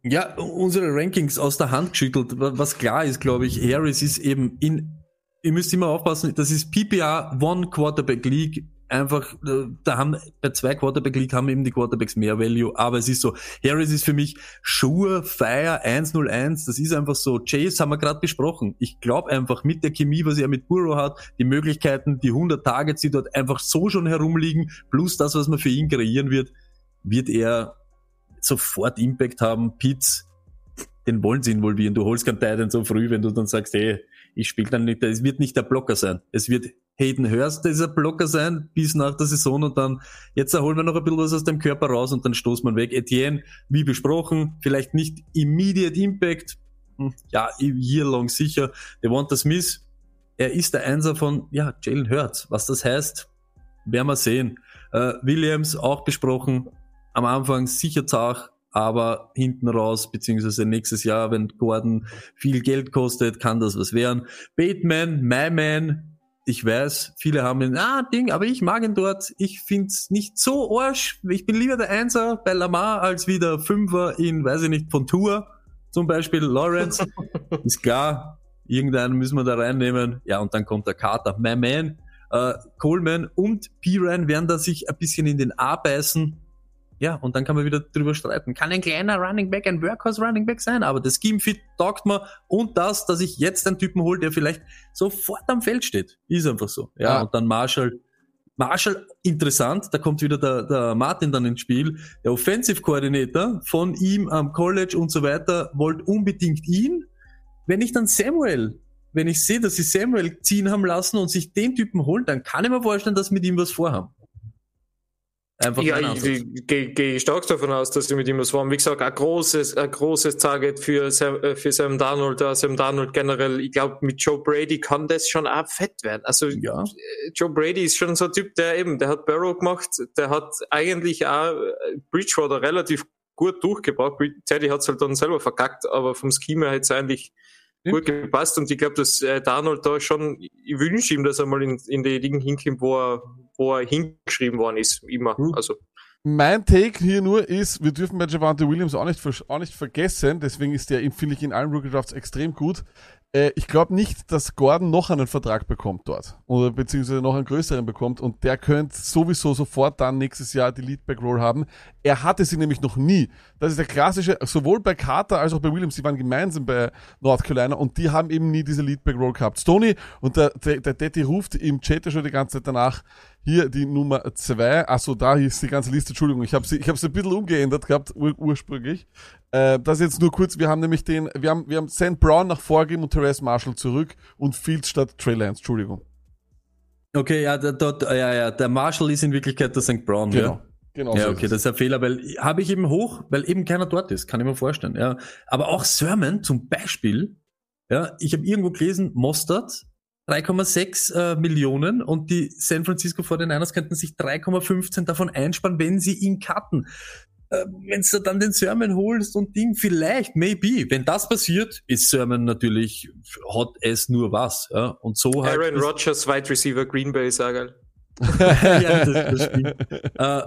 Speaker 2: Ja, unsere Rankings aus der Hand geschüttelt. Wa- Was klar ist, glaube ich, Harris ist eben in, ihr müsst immer aufpassen, das ist PPR One Quarterback League. Einfach, äh, da haben, bei zwei Quarterback League haben eben die Quarterbacks mehr Value, aber es ist so, Harris ist für mich Sure, Fire 101, das ist einfach so. Chase haben wir gerade besprochen. Ich glaube einfach mit der Chemie, was er mit Burrow hat, die Möglichkeiten, die 100 Targets, die dort einfach so schon herumliegen, plus das, was man für ihn kreieren wird, wird er sofort Impact haben. Pitts, den wollen sie involvieren. Du holst keinen Titan so früh, wenn du dann sagst, ey, ich spiele dann nicht, es wird nicht der Blocker sein. Es wird Hayden Hurst dieser Blocker sein bis nach der Saison und dann, jetzt holen wir noch ein bisschen was aus dem Körper raus und dann stoßt man weg. Etienne, wie besprochen, vielleicht nicht immediate Impact, hm, ja, year long sicher. Devonta Smith, er ist der Einser von, ja, Jalen Hurts. Was das heißt, werden wir sehen. Äh, Williams, auch besprochen, am Anfang sicher zart, aber hinten raus, beziehungsweise nächstes Jahr, wenn Gordon viel Geld kostet, kann das was werden. Bateman, My Man, ich weiß, viele haben ihn, ah, Ding, aber ich mag ihn dort. Ich find's nicht so arsch. Ich bin lieber der Einser bei Lamar als wie der Fünfer in, weiß ich nicht, von Tour. Zum Beispiel Lawrence. Ist klar, irgendeinen müssen wir da reinnehmen. Ja, und dann kommt der Carter. My Man, äh, Coleman und Piran werden da sich ein bisschen in den A beißen. Ja, und dann kann man wieder drüber streiten. Kann ein kleiner Running Back ein Workhorse Running Back sein, aber das Scheme Fit taugt mir und das, dass ich jetzt einen Typen hole, der vielleicht sofort am Feld steht. Ist einfach so. Ja,
Speaker 1: Ah.
Speaker 2: und dann Marshall. Marshall, interessant, da kommt wieder der, der Martin dann ins Spiel. Der Offensive Coordinator von ihm am College und so weiter wollte unbedingt ihn. Wenn ich dann Samuel, wenn ich sehe, dass sie Samuel ziehen haben lassen und sich den Typen holen, dann kann ich mir vorstellen, dass sie mit ihm was vorhaben. Einfach
Speaker 3: Ja, ich, gehe geh stark davon aus, dass sie mit ihm was waren. Wie gesagt, ein großes, ein großes Target für Sam, äh, für Sam Darnold, äh, Sam Darnold generell. Ich glaube, mit Joe Brady kann das schon auch fett werden. Also,
Speaker 2: Ja.
Speaker 3: äh, Joe Brady ist schon so ein Typ, der eben, der hat Barrow gemacht, der hat eigentlich auch Bridgewater relativ gut durchgebracht. Teddy hat's halt dann selber verkackt, aber vom Schema hätte es eigentlich gut gepasst und ich glaube, dass äh, Darnold da schon, ich wünsche ihm, dass er mal in, in die Ligen hinkommt, wo er, wo er hingeschrieben worden ist, immer.
Speaker 1: Hm.
Speaker 3: Also,
Speaker 1: Mein Take hier nur ist, wir dürfen bei Javante Williams auch nicht, auch nicht vergessen, deswegen ist der, finde ich, in allen Rookie Drafts extrem gut. Äh, ich glaube nicht, dass Gordon noch einen Vertrag bekommt dort. Oder beziehungsweise noch einen größeren bekommt und der könnte sowieso sofort dann nächstes Jahr die Leadback Roll haben. Er hatte sie nämlich noch nie. Das ist der klassische, sowohl bei Carter als auch bei Williams, die waren gemeinsam bei North Carolina und die haben eben nie diese Leadback Roll gehabt. Stoney und der, der, der Daddy ruft im Chat ja schon die ganze Zeit danach, hier die Nummer zwei. Achso, da hieß die ganze Liste. Entschuldigung, ich habe sie, ich habe sie ein bisschen umgeändert gehabt ur ursprünglich. Äh, das jetzt nur kurz. Wir haben nämlich den, wir haben, wir haben St. Brown nach vorgegeben und Therese Marshall zurück und Fields statt Trey Lance. Entschuldigung.
Speaker 2: Okay, ja, der, dort, ja, ja, der Marshall ist in Wirklichkeit der St. Brown.
Speaker 1: Genau.
Speaker 2: Ja.
Speaker 1: Genau.
Speaker 2: Ja,
Speaker 1: so
Speaker 2: okay,
Speaker 1: ist
Speaker 2: das ist ein Fehler, weil habe ich eben hoch, weil eben keiner dort ist, kann ich mir vorstellen. Ja, aber auch Sermon zum Beispiel. Ja, ich habe irgendwo gelesen, Mostert 3,6 äh, Millionen und die San Francisco 49ers könnten sich 3,15 davon einsparen, wenn sie ihn cutten. äh, wenn du dann den Sermon holst und Ding, vielleicht, maybe. Wenn das passiert, ist Sermon natürlich hot as nur was. Ja? Und so halt
Speaker 3: Aaron Rodgers, Wide Receiver, Green Bay, sag halt.
Speaker 2: ja, das, das stimmt. äh,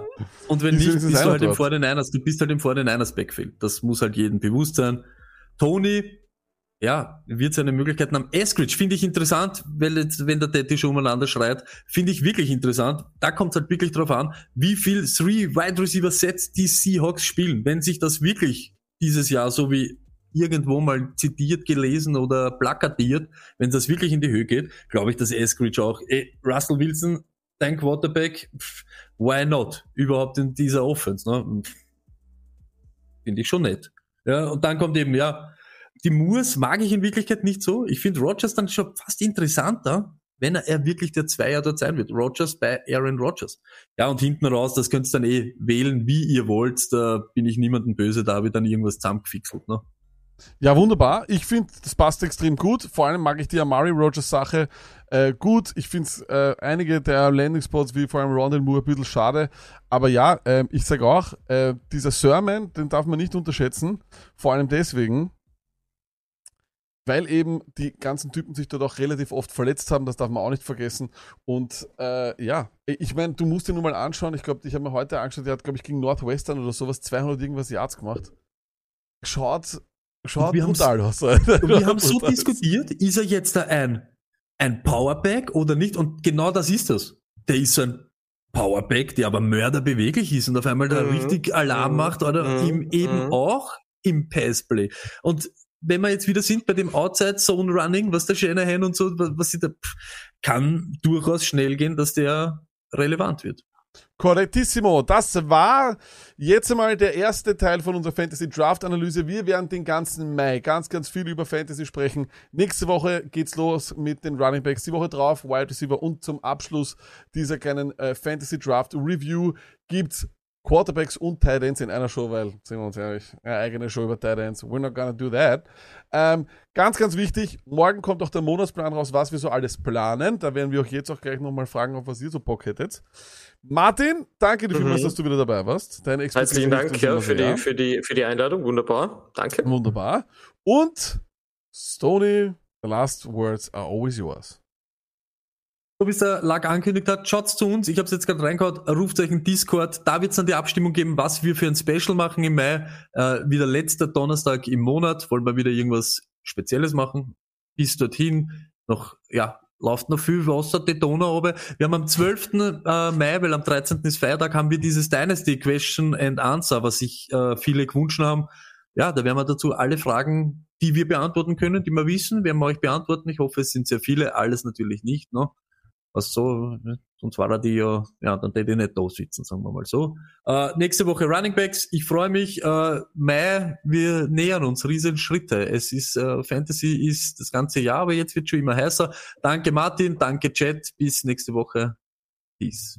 Speaker 2: und wenn nicht,
Speaker 1: ist es
Speaker 2: bist du halt im
Speaker 1: einer
Speaker 2: 49ers, du bist halt im 49ers Backfield. Das muss halt jedem bewusst sein. Tony, ja, wird seine Möglichkeiten haben. Eskridge finde ich interessant, weil jetzt, wenn der Teddy schon umeinander schreit, finde ich wirklich interessant. Da kommt es halt wirklich drauf an, wie viel Three Wide Receiver Sets die Seahawks spielen. Wenn sich das wirklich dieses Jahr so wie irgendwo mal zitiert, gelesen oder plakatiert, wenn das wirklich in die Höhe geht, glaube ich, dass Eskridge auch, ey, Russell Wilson, dein Quarterback, pff, why not? Überhaupt in dieser Offense, ne? Finde ich schon nett. Ja, und dann kommt eben, ja, die Moors mag ich in Wirklichkeit nicht so. Ich finde Rogers dann schon fast interessanter, wenn er, wirklich der Zweier dort sein wird. Rogers bei Aaron Rodgers. Ja, und hinten raus, das könnt ihr dann eh wählen, wie ihr wollt. Da bin ich niemandem böse, da wird dann irgendwas zusammengefixelt. Ne?
Speaker 1: Ja, wunderbar. Ich finde, das passt extrem gut. Vor allem mag ich die Amari Rogers Sache äh, gut. Ich finde äh, einige der Landing Spots, wie vor allem Rondell Moore, ein bisschen schade. Aber ja, äh, ich sage auch, äh, dieser Sermon, den darf man nicht unterschätzen. Vor allem deswegen, weil eben die ganzen Typen sich dort auch relativ oft verletzt haben, das darf man auch nicht vergessen. Und äh, ja, ich meine, du musst dir nur mal anschauen, ich glaube, ich habe mir heute angeschaut, der hat, glaube ich, gegen Northwestern oder sowas 200 irgendwas Yards gemacht. Schaut, schaut brutal aus.
Speaker 2: Und wir haben so diskutiert, ist er jetzt da ein, ein Powerback oder nicht? Und genau das ist das. Der ist so ein Powerback, der aber mörderbeweglich ist und auf einmal da
Speaker 3: Mhm.
Speaker 2: richtig Alarm
Speaker 3: Mhm.
Speaker 2: macht oder
Speaker 3: Mhm.
Speaker 2: ihm eben
Speaker 3: Mhm.
Speaker 2: auch im Passplay. Und wenn wir jetzt wieder sind bei dem Outside Zone Running, was der Shanahan und so, was, sie da, pff, kann durchaus schnell gehen, dass der relevant wird.
Speaker 1: Correctissimo. Das war jetzt einmal der erste Teil von unserer Fantasy Draft Analyse. Wir werden den ganzen Mai ganz, ganz viel über Fantasy sprechen. Nächste Woche geht's los mit den Running Backs. Die Woche drauf Wide Receiver und zum Abschluss dieser kleinen äh, Fantasy Draft Review gibt's Quarterbacks und Tight Ends in einer Show, weil, sind wir uns ehrlich, eine eigene Show über Tight Ends. We're not gonna do that. Ähm, ganz, ganz wichtig, morgen kommt auch der Monatsplan raus, was wir so alles planen. Da werden wir euch jetzt auch gleich nochmal fragen, auf was ihr so Bock hättet. Martin, danke dir vielmals,
Speaker 3: Mhm.
Speaker 1: dass du wieder dabei warst. Deine
Speaker 3: Herzlichen Dank ja, für, die, für, die, für die Einladung. Wunderbar. Danke.
Speaker 1: Wunderbar. Und Stony, the last words are always yours.
Speaker 2: So wie es der Lack angekündigt hat, schaut's zu uns. Ich habe es jetzt gerade reingehauen. Ruft euch in Discord. Da wird's dann die Abstimmung geben, was wir für ein Special machen im Mai. Äh, wieder letzter Donnerstag im Monat. Wollen wir wieder irgendwas Spezielles machen. Bis dorthin noch, ja, läuft noch viel Wasser, die Donau oben. Wir haben am 12. äh, Mai, weil am 13. ist Feiertag, haben wir dieses Dynasty Question and Answer, was sich äh, viele gewünscht haben. Ja, da werden wir dazu alle Fragen, die wir beantworten können, die wir wissen, werden wir euch beantworten. Ich hoffe, es sind sehr viele, alles natürlich nicht, ne? Was so, sonst war er die ja, ja, dann hätte ich nicht da sitzen, sagen wir mal so. Äh, nächste Woche Running Backs, ich freue mich. Äh, Mai, wir nähern uns riesen Schritte. Es ist, äh, Fantasy ist das ganze Jahr, aber jetzt wird schon immer heißer. Danke Martin, danke Chat, bis nächste Woche. Peace.